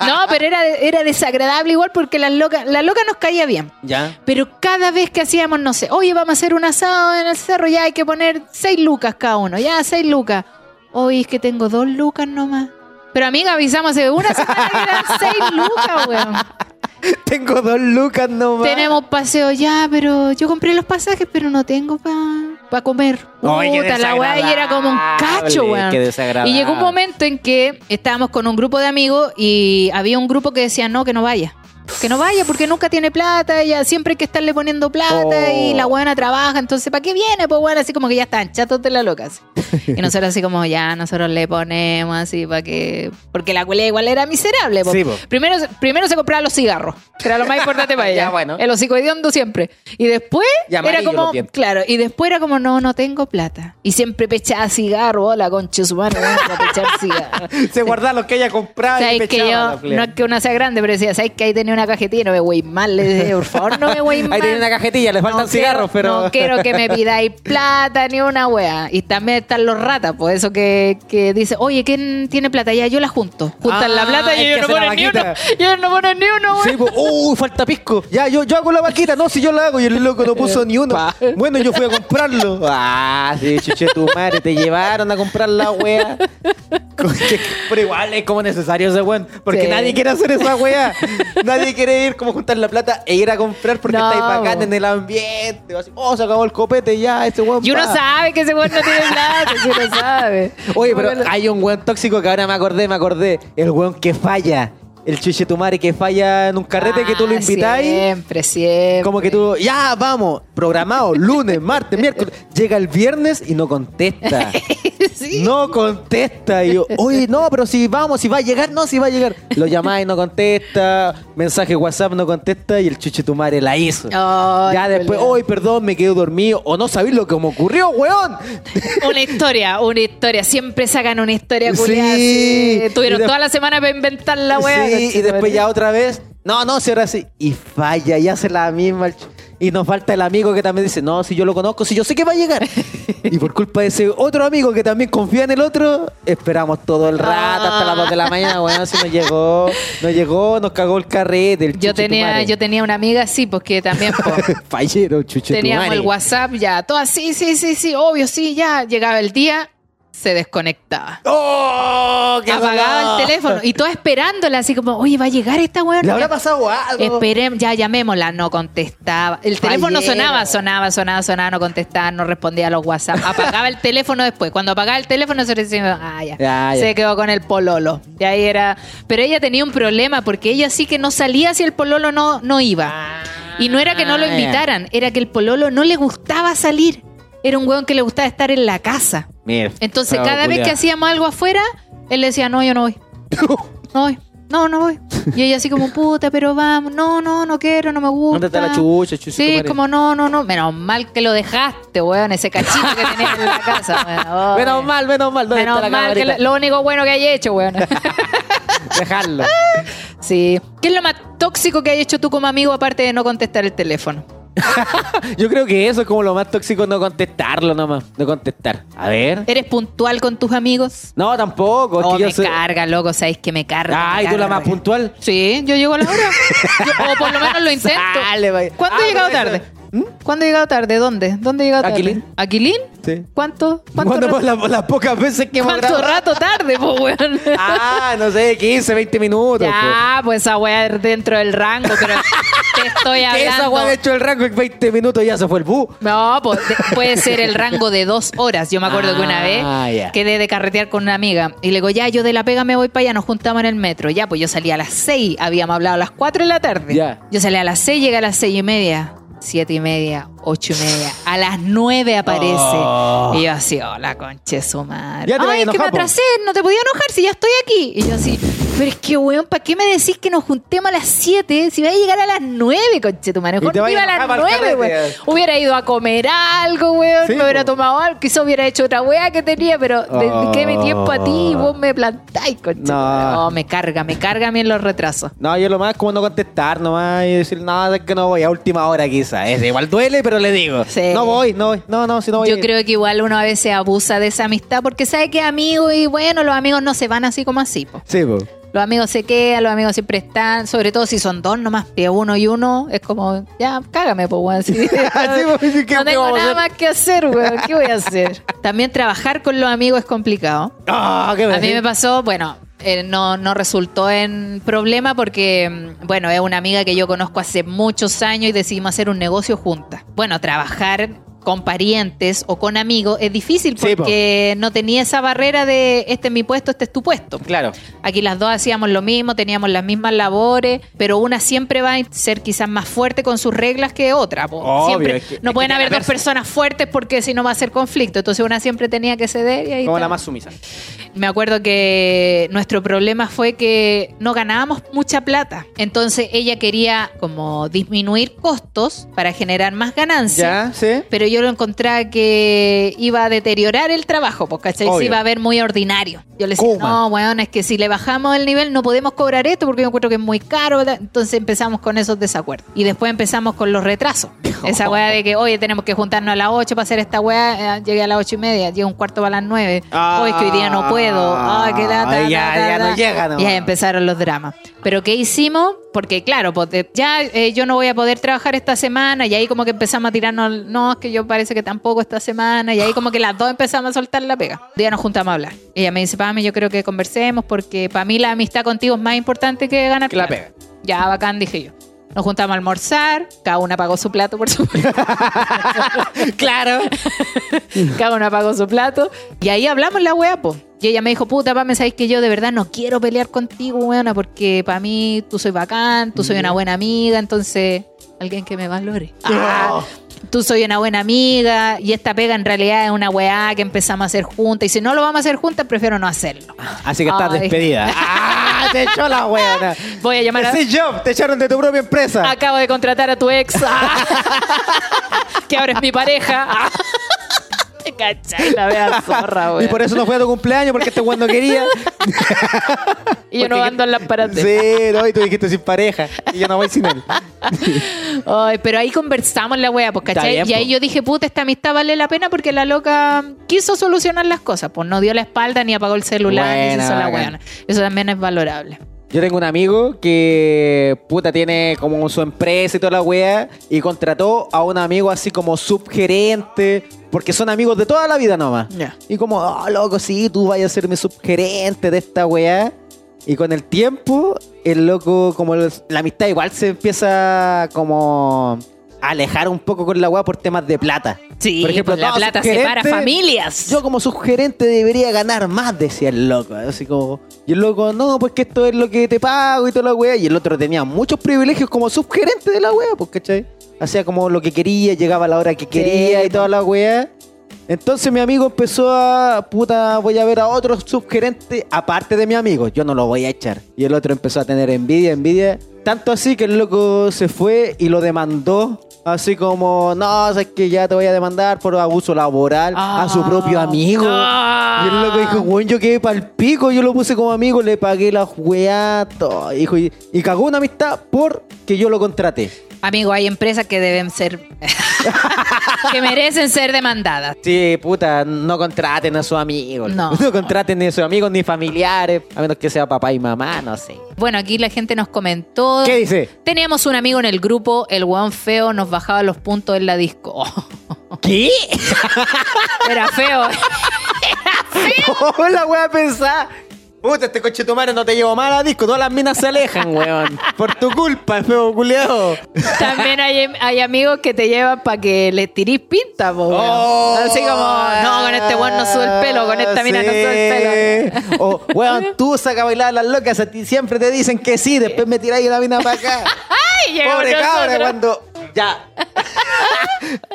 no, pero era, era desagradable igual porque la loca, la loca nos caía bien. Ya. Pero cada vez que hacíamos, no sé, oye, vamos a hacer un asado en el cerro, ya hay que poner seis lucas cada uno, ya seis lucas. Oye, es que tengo dos lucas nomás. Pero amiga, avisamos hace una semana que eran seis lucas, weón. *laughs* Tengo dos lucas nomás. Tenemos paseo ya, pero yo compré los pasajes, pero no tengo para comer. Ay, qué Puta, la weá y era como un cacho, weón. qué desagradable. Y llegó un momento en que estábamos con un grupo de amigos y había un grupo que decía no, que no vaya. Que no vaya porque nunca tiene plata, ella siempre hay que estarle poniendo plata Oh. y la buena trabaja, entonces ¿para qué viene? Pues bueno, así como que ya están chatos de la loca. así. *laughs* Y nosotros así como ya, nosotros le ponemos así para que... Porque la culia igual era miserable. Sí. Primero, primero se compraba los cigarros, que era lo más importante para *laughs* ella. Ya, bueno. El hocico hediondo siempre. Y después Y era como... Claro, y después era como, no, no tengo plata. Y siempre pechaba cigarro, hola, concha su a pechar *laughs* cigarro. Se guardaba lo que ella compraba y ¿Sabes que pechaba yo, la flea. no es que una sea grande, pero decía, ¿sabes que ahí tenía una cajetilla? No me voy mal, le dije, por favor, no me voy mal. *laughs* Ahí tiene una cajetilla, le faltan No cigarros, quiero- pero... No quiero que me *laughs* pidáis plata ni una wea. Y también están los ratas, pues eso que, que dice, oye, ¿quién tiene plata? Ya, yo la junto. Juntan Ah, la plata y ellos no ponen ni uno. Y ellos no ponen ni uno, wea. Sí, pues, uy, falta pisco. Ya, yo, yo hago la vaquita. No, si yo la hago y el loco no puso ni uno. *laughs* Bueno, yo fui a comprarlo. Ah, sí, chuche tu madre. Te llevaron a comprar la wea. Pero igual es como necesario ese weón. Porque Sí. nadie quiere hacer esa wea. nadie quiere ir como juntar la plata e ir a comprar porque No, estáis bacán en el ambiente. Así, oh, se acabó el copete, ya, ese weón. Y uno va. sabe que ese weón no tiene plata, *laughs* si uno sabe. Oye, pero Bueno, hay un weón tóxico que ahora me acordé, me acordé. El weón que falla. El chuche tu madre que falla en un carrete que tú lo ah, invitáis. Siempre, siempre. Como que tú, ya, vamos, programado, lunes, martes, miércoles. Llega el viernes y no contesta. *laughs* *laughs* Sí. No contesta. Y yo, oye, no, pero si vamos, si va a llegar, no, si va a llegar. Lo llamáis, no contesta. Mensaje WhatsApp, no contesta. Y el chuche tu madre la hizo. Ya después, hoy, perdón, me quedo dormido. O no sabéis lo que me ocurrió, weón. *laughs* Una historia, una historia. Siempre sacan una historia Sí. culiada. así. Tuvieron toda la semana para inventar la weá. Sí, y después ya otra vez. No, no, si ahora sí. Y falla y hace la misma. el Y nos falta el amigo que también dice, no, si yo lo conozco, si yo sé que va a llegar. *laughs* y por culpa de ese otro amigo que también confía en el otro, esperamos todo el rato hasta las 2 de la mañana. Bueno, si no llegó, no llegó, nos cagó el carrete. El Yo tenía, yo tenía una amiga así, pues que también po, *laughs* Fallero, chuche teníamos el WhatsApp ya, todas sí, sí, sí, sí, obvio, sí, ya. Llegaba el día, se desconectaba. ¡Oh! qué Apagaba el teléfono y toda esperándola, así como, oye, va a llegar esta weá. ¿Le habrá pasado algo? Esperemos, ya llamémosla, no contestaba. El teléfono Fallero. sonaba, sonaba, sonaba, sonaba, no contestaba, no respondía a los WhatsApp. Apagaba el teléfono después. Cuando apagaba el teléfono se decía, ah, ya. Ya, ya. Se quedó con el pololo. Y ahí era. Pero ella tenía un problema porque ella sí que no salía si el pololo no, no iba. Y no era que no lo Ah, invitaran, era que el pololo no le gustaba salir. Era un weón que le gustaba estar en la casa. Mira, Entonces, cada vez que hacíamos algo afuera, él le decía, no, yo no voy. *laughs* No voy. No, no voy. Y ella así como, puta, pero vamos. No, no, no quiero, no me gusta. ¿Dónde está la chucha, chucha, Sí, como, no, no, no. Menos mal que lo dejaste, weón, ese cachito que tenías en la casa. weón. *laughs* Menos mal, menos mal. ¿Dónde Menos está la mal que lo único bueno que hay hecho, weón. *laughs* Dejarlo. sí. ¿Qué es lo más tóxico que hay hecho tú como amigo aparte de no contestar el teléfono? *laughs* Yo creo que eso es como lo más tóxico, no contestarlo nomás. No contestar. A ver. ¿Eres puntual con tus amigos? No, tampoco. es Oh, que yo me carga, loco, ¿sabéis que me carga? Ay, me tú la carga, más weón. puntual. Sí, yo llego a la hora. Yo- o por lo menos lo *laughs* intento. Sale, vaya. ¿Cuándo Ah, he llegado tarde? ¿Cuándo he llegado tarde? ¿Dónde? ¿Dónde he llegado tarde? Aquilín. ¿Aquilín? Sí. ¿Cuánto? ¿Cuánto ¿Cuándo rato? las, las pocas veces que hemos ¿Cuánto grabado? rato tarde, po, weón? Ah, no sé, 15, 20 minutos. ya, pues esa weá es dentro del rango, pero *laughs* te estoy. Que esa hablando. weá de hecho el rango en 20 minutos ya se fue el bu. No, pues, de- puede ser el rango de dos horas. Yo me acuerdo que una vez Ah, ya. quedé de carretear con una amiga y le digo, ya, yo de la pega me voy para allá, nos juntamos en el metro. Ya, pues yo salí a las seis, habíamos hablado a las cuatro de la tarde. Ya. Yo salí a las seis, llegué a las seis y media, siete y media, ocho y media. A las nueve aparece. Oh. Y yo así, hola, conche su madre. Ay, es que me atrasé, no te podía enojar si ya estoy aquí. Y yo así, pero es que, weón, ¿para qué me decís que nos juntemos a las siete si va a llegar a las nueve, conche tu madre? Y Mejor iba a las enojar pa'l nueve, carrete. weón. Hubiera ido a comer algo, weón. Sí, me hubiera tomado algo. Quizá hubiera hecho otra weá que tenía, pero dediqué mi tiempo a ti y vos me plantáis, conche. tu No. No, me carga, me carga a mí en los retrasos. No, yo lo más es como no contestar nomás y decir, no, es que no voy a última hora quizás. Es igual duele, pero le digo. Sí. No voy, no voy. No, no, si no voy. Yo creo que igual uno a veces abusa de esa amistad porque sabe que es amigo y bueno, los amigos no se van así como así, po. Sí, po. Los amigos se quedan, los amigos siempre están, sobre todo si son dos nomás, de uno y uno, es como, ya, cágame, *laughs* *laughs* pues, weón. sí. Así, pues, ¿qué- qué no tengo nada más que hacer, weón. ¿Qué voy a hacer? *laughs* También trabajar con los amigos es complicado. Ah, ¿qué A mí me pasó, bueno, eh, no, no resultó en problema porque, mm, bueno, es una amiga que yo conozco hace muchos años y decidimos hacer un negocio juntas. Bueno, trabajar con parientes o con amigos, es difícil Sí, po. porque no tenía esa barrera de este es mi puesto, este es tu puesto. Claro. Aquí las dos hacíamos lo mismo, teníamos las mismas labores, pero una siempre va a ser quizás más fuerte con sus reglas que otra. Obvio, siempre, es que- no es pueden haber dos personas fuertes porque si no va a ser conflicto. Entonces una siempre tenía que ceder y ahí Como está. la más sumisa. Me acuerdo que nuestro problema fue que no ganábamos mucha plata. Entonces ella quería como disminuir costos para generar más ganancias. ¿Ya? ¿Sí? Pero yo lo encontraba que iba a deteriorar el trabajo, ¿cachai? Se iba a ver muy ordinario. Yo le decía, no, weón, es que si le bajamos el nivel no podemos cobrar esto porque yo encuentro que es muy caro. ¿verdad? Entonces empezamos con esos desacuerdos. Y después empezamos con los retrasos. *laughs* Esa weá de que, oye, tenemos que juntarnos a las 8 para hacer esta weá. eh, Llegué a las 8 y media, llegué un cuarto para las 9. Oye, es que hoy día no puedo. Ay, qué lata, Ay, ya, ta, ya no llega, no. Y ahí empezaron los dramas. Pero ¿qué hicimos? Porque claro, pues ya eh, yo no voy a poder trabajar esta semana y ahí como que empezamos a tirarnos, no, es que yo parece que tampoco esta semana y ahí como que las dos empezamos a soltar la pega. Un día nos juntamos a hablar. Ella me dice, Pami, yo creo que conversemos porque para mí la amistad contigo es más importante que ganar Que la plata". pega. Ya, bacán, dije yo. Nos juntamos a almorzar, cada una pagó su plato, por supuesto. *laughs* claro. Cada uno pagó su plato. Y ahí hablamos la wea, po. Y ella me dijo, puta, pa, me sabéis que yo de verdad no quiero pelear contigo, weona, porque para mí tú soy bacán, tú soy una buena amiga, entonces alguien que me valore. Ah, tú soy una buena amiga y esta pega en realidad es una weá que empezamos a hacer juntas. Y si no lo vamos a hacer juntas, prefiero no hacerlo. Así que estás Ay. despedida. *laughs* ¡Ah! Te echó la weona. Voy a llamar a... Sí, Job, te echaron de tu propia empresa. Acabo de contratar a tu ex, ah, *laughs* *laughs* que ahora es mi pareja. Ah. *laughs* Cachai, la vea zorra, y por eso no fue a tu cumpleaños, porque este no quería. *laughs* Y yo no ando en las paradas. Sí, no, y tú dijiste sin pareja. Y yo no voy sin él. *laughs* Ay, pero ahí conversamos la wea, pues, ¿cachai? bien, y ahí po. yo dije, puta, esta amistad vale la pena porque la loca quiso solucionar las cosas. Pues no dio la espalda, ni apagó el celular, ni se Buena, hizo la weona. Eso también es valorable. Yo tengo un amigo que, puta, tiene como su empresa y toda la wea y contrató a un amigo así como subgerente, porque son amigos de toda la vida nomás. Ya. Y como, oh, loco, sí, tú vayas a ser mi subgerente de esta wea. Y con el tiempo, el loco, como el- la amistad igual se empieza como alejar un poco con la wea por temas de plata. Sí, Por ejemplo, pues la no, plata separa familias. Yo como subgerente debería ganar más, decía el loco. Así como, y el loco, no, pues que esto es lo que te pago y toda la wea. Y el otro tenía muchos privilegios como subgerente de la wea, pues, ¿cachai? Hacía como lo que quería, llegaba a la hora que quería y toda la wea. Entonces mi amigo empezó a, puta, voy a ver a otro subgerente aparte de mi amigo, yo no lo voy a echar. Y el otro empezó a tener envidia, envidia. Tanto así que el loco se fue y lo demandó. Así como, no, sabes que ya te voy a demandar por abuso laboral a su propio amigo. Ah. Y el loco dijo, bueno, yo quedé pa'l pico, yo lo puse como amigo, le pagué la weá, todo. Dijo, y, y cagó una amistad porque yo lo contraté. Amigo, hay empresas que deben ser. *laughs* que merecen ser demandadas. Sí, puta, no contraten a sus amigos. No. *laughs* No contraten ni a sus amigos ni familiares, a menos que sea papá y mamá, no sé. Bueno, aquí la gente nos comentó. ¿Qué dice? Teníamos un amigo en el grupo, el weón feo nos bajaba los puntos en la disco. *laughs* ¿Qué? Era feo. ¿Cómo la wea pensar? Puta, este coche tu madre no te llevo mal a disco, todas las minas se alejan, *laughs* weón. Por tu culpa, feo culiao. También hay, hay amigos que te llevan para que les tirís pinta, po, weón. Oh, Así como, no, con este weón no sube el pelo, con esta mina no sube el pelo. O, weón, tú saca a bailar a las locas, a ti siempre te dicen que sí, después me tiráis la mina para acá. *laughs* ¡Ay! Pobre cabra, cuando. Ya.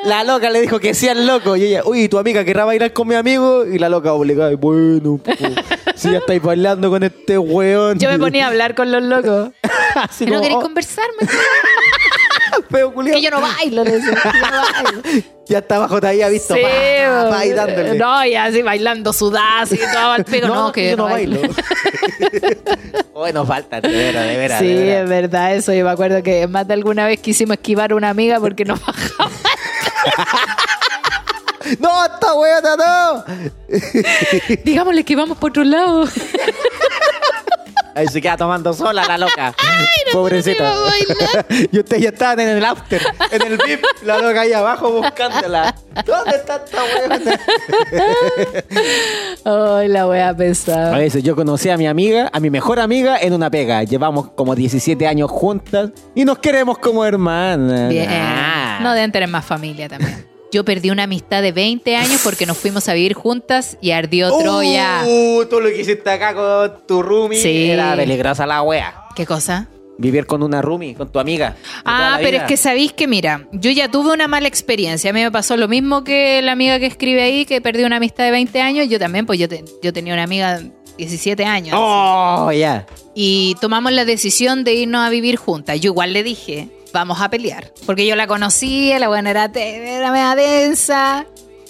la loca le dijo que sí al loco. Y ella, uy, tu amiga querrá bailar con mi amigo. Y la loca obligada, y bueno, po, si ya estáis bailando con este weón. Yo me ponía a hablar con los locos. *laughs* Así ¿No como, queréis oh, conversarme? *laughs* feo culiao. que yo no bailo. le decía, yo no bailo. *laughs* Ya está había visto. Sí, pa, dándole. No, y así bailando sudadas y todo *laughs* al pego. No, que yo no bailo. *laughs* bueno, falta, de veras, de veras. Sí, de es verdad eso. Yo me acuerdo que más de alguna vez quisimos esquivar a una amiga porque nos bajaba. ¡No, esta weona, no! Digámosle que vamos por otro lado. Ahí se queda tomando sola la loca. Pobrecita. iba a bailar. y ustedes ya estaban en el after, en el VIP, la loca ahí abajo buscándola. ¿Dónde está esta weona? *laughs* Ay, la wea A pesada. veces yo conocí a mi amiga, a mi mejor amiga, en una pega. Llevamos como 17 años juntas y nos queremos como hermanas. Bien. Ah. No deben tener más familia también. Yo perdí una amistad de 20 años porque nos fuimos a vivir juntas y ardió Troya. Uh, tú lo que hiciste acá con tu roomie Sí. era peligrosa la wea. ¿Qué cosa? Vivir con una roomie, con tu amiga. Ah, pero vida. es que sabéis que, mira, yo ya tuve una mala experiencia. A mí me pasó lo mismo que la amiga que escribe ahí, que perdió una amistad de 20 años. Yo también, pues yo, te- yo tenía una amiga de 17 años. Oh, ya. Y tomamos la decisión de irnos a vivir juntas. Yo igual le dije, vamos a pelear. Porque yo la conocía, la buena era, era media densa,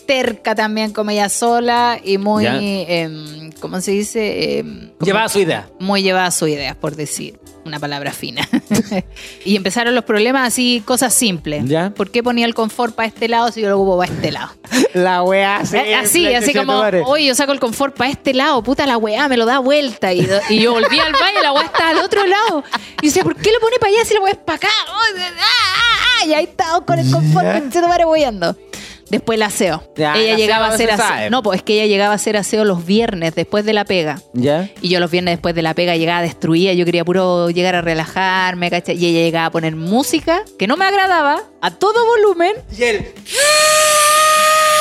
terca también como ella sola y muy, em, ¿cómo se dice? Em, como- Llevaba su idea. muy llevada a sus ideas, por decir una palabra fina. *laughs* y empezaron los problemas así, cosas simples. Ya. ¿Por qué ponía el confort para este lado si yo lo ocupo para este lado? *laughs* La así. Eh, así, así como, oye, yo saco el confort para este lado, puta la weá, me lo da vuelta. Y, y yo volví al baño y la weá está al otro lado. Y decía, ¿por qué lo pone para allá si la weá es para acá? Oh, ah, ah, ah, y ahí estaba con el confort, Ya. que se tomara boyando. Después el aseo. Ya, ella el llegaba a hacer se aseo. sabe. No, pues es que ella llegaba a hacer aseo los viernes después de la pega. ¿Ya? Y yo los viernes después de la pega llegaba destruida, yo quería puro llegar a relajarme, ¿cachai? Y ella llegaba a poner música que no me agradaba, a todo volumen, Y él.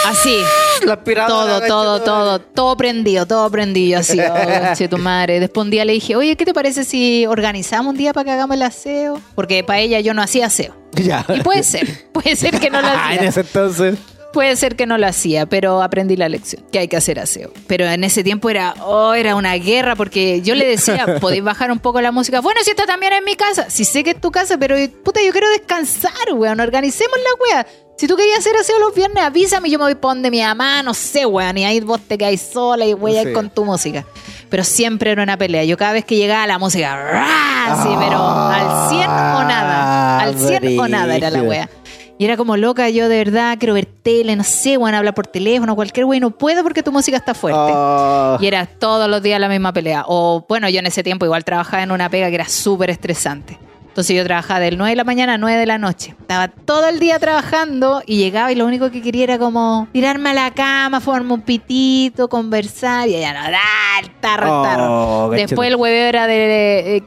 así. La aspiradora, Todo, todo, todo, todo prendido, todo prendido, así, oh, *laughs* tu madre. Después un día le dije, oye, ¿qué te parece si organizamos un día para que hagamos el aseo? Porque para ella yo no hacía aseo. Ya. Y puede ser, puede ser que no lo *laughs* Ah, en hacía. ese entonces. Puede ser que no lo hacía, pero aprendí la lección, que hay que hacer aseo. Pero en ese tiempo era, oh, era una guerra, porque yo le decía, *laughs* ¿podéis bajar un poco la música? Bueno, si esta también es mi casa. Si sé que es tu casa, pero puta, yo quiero descansar, weón. Organicemos la wea. Si tú querías hacer aseo los viernes, avísame y yo me voy para donde mi mamá, no sé, weón. Y ahí vos te quedáis sola y voy a ir con tu música. Pero siempre era una pelea. Yo cada vez que llegaba la música, ¡ra! sí, pero al 100 o nada. Al 100 o nada era la brígido. wea. Y era como loca, yo de verdad quiero ver tele, no sé, bueno, hablar por teléfono, cualquier güey, no puedo porque tu música está fuerte. Oh. Y era todos los días la misma pelea. O bueno, yo en ese tiempo igual trabajaba en una pega que era súper estresante. Entonces yo trabajaba del 9 de la mañana a 9 de la noche. Estaba todo el día trabajando y llegaba y lo único que quería era como tirarme a la cama, fumarme un pitito, conversar y ella no, ¡ah, tarro, Oh, tarro. Después el hueveo era de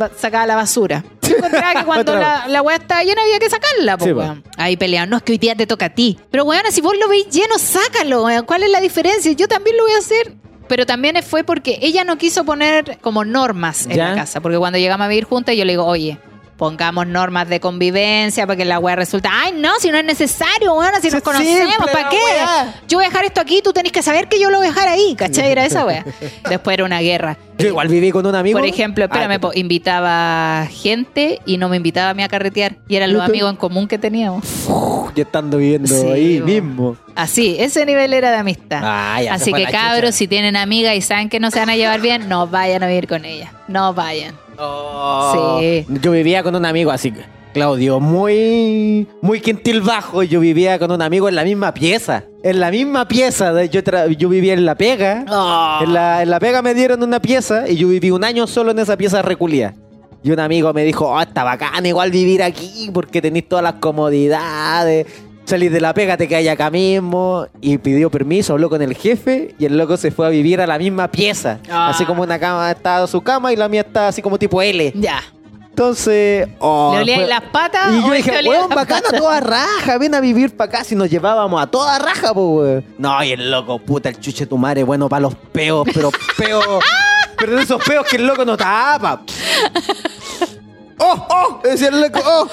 va- sacaba la basura. *laughs* Yo encontraba que cuando la, la weá estaba llena había que sacarla, po, Sí, po. weón. Ahí peleaban, no, es que hoy día te toca a ti. Pero weón, si vos lo veis lleno, sácalo, weón. ¿Cuál es la diferencia? Yo también lo voy a hacer. Pero también fue porque ella no quiso poner como normas en ¿Ya? la casa. Porque cuando llegamos a vivir juntas, yo le digo, oye, pongamos normas de convivencia para que la weá resulta, ay, no, si no es necesario, weón, si nos conocemos, ¿para qué? Yo voy a dejar esto aquí, tú tenés que saber que yo lo voy a dejar ahí, ¿cachai? Era esa weá. *laughs* Después era una guerra. Yo igual viví con un amigo. Por ejemplo, espérame, Ah, po, invitaba gente y no me invitaba a mí a carretear. Y eran los amigos en común que teníamos. yo estando viviendo Sí, ahí bo. mismo. Así, ese nivel era de amistad. Ah, ya, se Así fue que la cabros, chucha. si tienen amigas y saben que no se van a llevar bien, no vayan a vivir con ellas. No vayan. Oh. Sí. Yo vivía con un amigo así, Claudio, muy, muy quintil bajo. Yo vivía con un amigo en la misma pieza. En la misma pieza. de- Yo, tra- yo vivía en la pega. Oh. En, la, en la pega me dieron una pieza y yo viví un año solo en esa pieza reculía. Y un amigo me dijo, oh, está bacán igual vivir aquí porque tenéis todas las comodidades. Salís de la pega, te quedas acá mismo. Y pidió permiso, habló con el jefe y el loco se fue a vivir a la misma pieza. Ah. Así como una cama estaba su cama y la mía estaba así como tipo L. Ya. Entonces, oh, ¿Le olía las patas Y yo dije, weón, bacana patas? toda raja, ven a vivir para acá si nos llevábamos a toda raja, pues. No, y el loco, puta, el chuche tu madre, bueno para los peos, pero *laughs* peos, pero de esos peos que el loco no tapa. ¡Oh, oh! Decía el loco, ¡oh!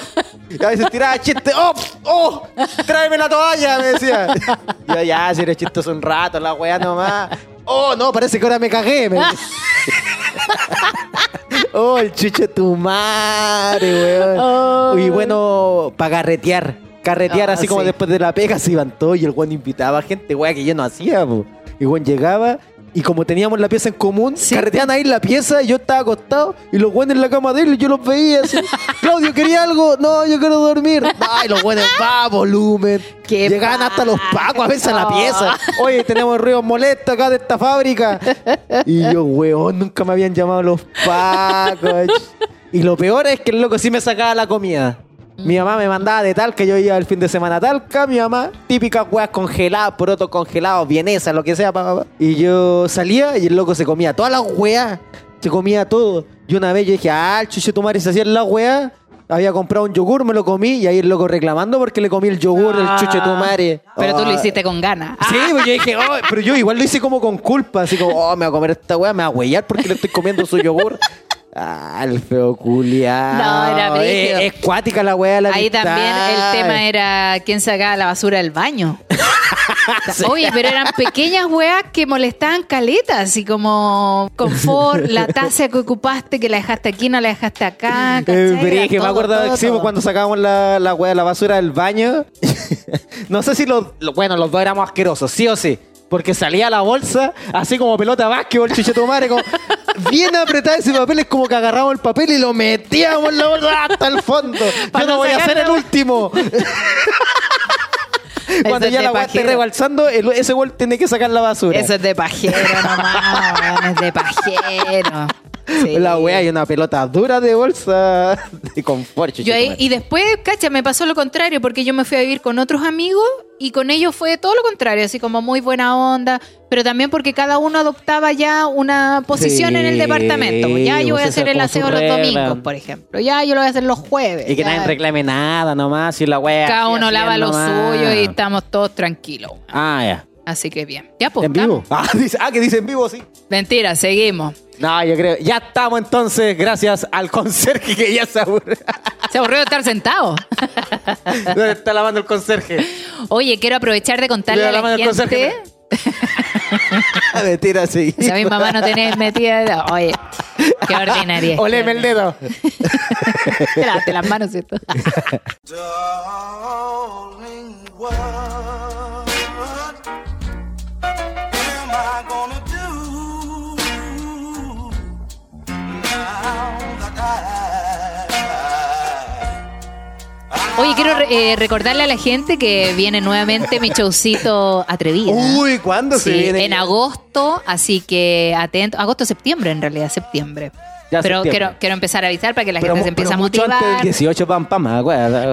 Y a veces tiraba chiste, ¡oh, oh! ¡Tráeme la toalla! Me decía. Y yo, ya, si eres chistoso un rato, la weá nomás. ¡Oh, no! Parece que ahora me cagué. Me. *laughs* ¡Oh, el chuche tu madre, weón! Oh. Y bueno, para carretear. Carretear Ah, así como después de la pega se iban todos y el weón invitaba gente, weá, que yo no hacía, po. Y weón llegaba y como teníamos la pieza en común, Sí. carreteaban ahí la pieza y yo estaba acostado y los weones en la cama de él y yo los veía así. *laughs* Claudio, ¿quería algo? No, yo quiero dormir. Ay, los weones, va, volumen. Qué Llegaban hasta los pacos a veces a la pieza. Oye, tenemos ruidos molestos acá de esta fábrica. Y yo, weón, nunca me habían llamado los pacos. *laughs* Y lo peor es que el loco sí me sacaba la comida. Mi mamá me mandaba de tal que yo iba el fin de semana a Talca, mi mamá, típicas weas congeladas, porotos congelados, vienesas, lo que sea, pa, pa, pa. Y yo salía y el loco se comía todas las weas, se comía todo. Y una vez yo dije, ah, el chucho tu madre se hacía la wea. Había comprado un yogur, me lo comí y ahí el loco reclamando porque le comí el yogur, el chuche tu madre. Pero tú lo Ah. hiciste con ganas. Sí, pues yo dije, oh, pero yo igual lo hice como con culpa, así como, oh, me voy a comer esta weá, me va a huellar porque le estoy comiendo su yogur. Ah, el feo culiao. No, era brígido. es, es cuática la weá. La Ahí también el tema era quién sacaba la basura del baño. *laughs* Oye, pero eran pequeñas weas que molestaban caletas, así como confort, la taza que ocupaste, que la dejaste aquí, no la dejaste acá. Eh, Era que me todo, acuerdo todo, pues, todo. cuando sacábamos la, la weá de la basura del baño. *laughs* no sé si los, lo- bueno, los dos éramos asquerosos, sí o sí. Porque salía la bolsa, así como pelota de básquetbol, madre, como bien apretada ese papel, es como que agarrábamos el papel y lo metíamos en la bolsa hasta el fondo. *laughs* Yo no voy a ser el último. *laughs* *laughs* Cuando es ya la weá esté rebalsando, el- ese gol tiene que sacar la basura. Eso es de pajero nomás, es de pajero. Sí. La weá y una pelota dura de bolsa *laughs* de confort, Yo ahí, y después, cacha, me pasó lo contrario, porque yo me fui a vivir con otros amigos y con ellos fue todo lo contrario, así como muy buena onda, pero también porque cada uno adoptaba ya una posición en el departamento. Ya yo voy a pues, hacer el aseo los domingos, por ejemplo. Ya yo lo voy a hacer los jueves. Y que ya. nadie reclame nada nomás, y la weá. Cada uno lava lo suyo y estamos todos tranquilos. Ah, ya. Así que bien. Ya pues. ¿En vivo? Ah, *laughs* dice- ah, que dice en vivo, sí. Mentira, seguimos. No, yo creo. Ya estamos entonces, gracias al conserje que ya se aburre. Se aburrió de estar sentado. *laughs* ¿Dónde está lavando el conserje? Oye, quiero aprovechar de contarle Le a la lavando el conserje. gente. *laughs* Mentira, sí. O sea, mi mamá no tiene metida. Oye, qué ordinaria. Oleme el dedo. Lávate las manos, ¿cierto? Oye, quiero eh, recordarle a la gente que viene nuevamente mi showcito atrevido. Uy, ¿cuándo se viene? en agosto, así que atento. Agosto, septiembre, en realidad, septiembre. Ya, Pero quiero, quiero empezar a avisar para que la Pero gente se empiece a mucho motivar. antes del 18 pam pam.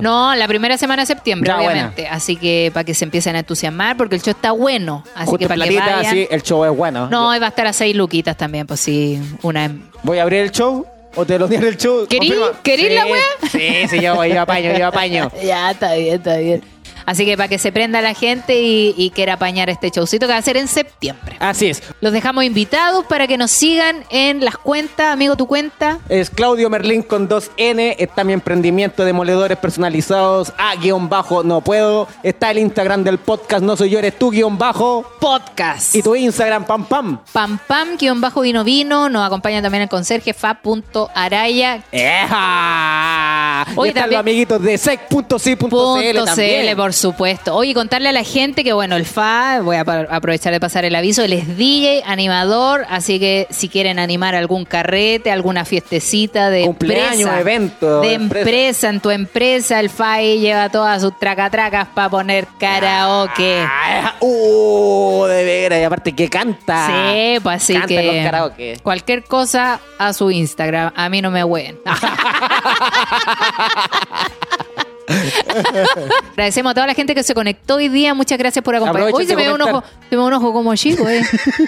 No, la primera semana de septiembre, Ya, obviamente. Así que para que se empiecen a entusiasmar, porque el show está bueno. Así Justo que para que platita, vayan. sí, el show es bueno. No, va a estar a seis luquitas también, pues sí. Una. Voy a abrir el show. ¿O te lo di en el show? ¿Querí? Confirma. ¿Querí Sí, la wea? Sí, sí, yo, yo apaño, yo apaño. *laughs* Ya, está bien, está bien. Así que para que se prenda la gente y, y quiera apañar este showcito que va a ser en septiembre. Así es. Los dejamos invitados para que nos sigan en las cuentas. Amigo, tu cuenta. Es Claudio Merlín con 2N. Está mi emprendimiento de demoledores personalizados. A guion bajo, no puedo. Está el Instagram del podcast, no soy yo, eres tú, guion bajo. Podcast. Y tu Instagram, pam pam. Pam pam, guion bajo vino vino. Nos acompaña también el conserje fa.araya. ¡Eja! Oye, y están también- los amiguitos de sec.c.cl también. CL, por supuesto. Oye, contarle a la gente que, bueno, el FA, voy a aprovechar de pasar el aviso, él es DJ, animador, así que si quieren animar algún carrete, alguna fiestecita de Cumpleaños, empresa, evento, de empresa. empresa. en tu empresa, el FAI lleva todas sus tracatracas para poner karaoke. Ah, ¡Uh! De veras, y aparte que canta. Sí, pues así Canta en los que karaoke. cualquier cosa a su Instagram, a mí no me huen. *laughs* *laughs* *laughs* Agradecemos a toda la gente que se conectó hoy día. Muchas gracias por acompañarnos. Hoy se me ve un ojo, se me ve un ojo como chico, eh.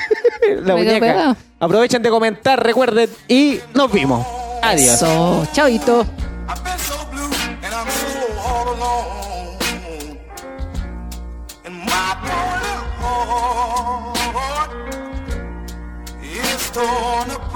*laughs* La Me muñeca. Aprovechen de comentar, recuerden. Y nos vimos. Adiós. Eso, chaito. Been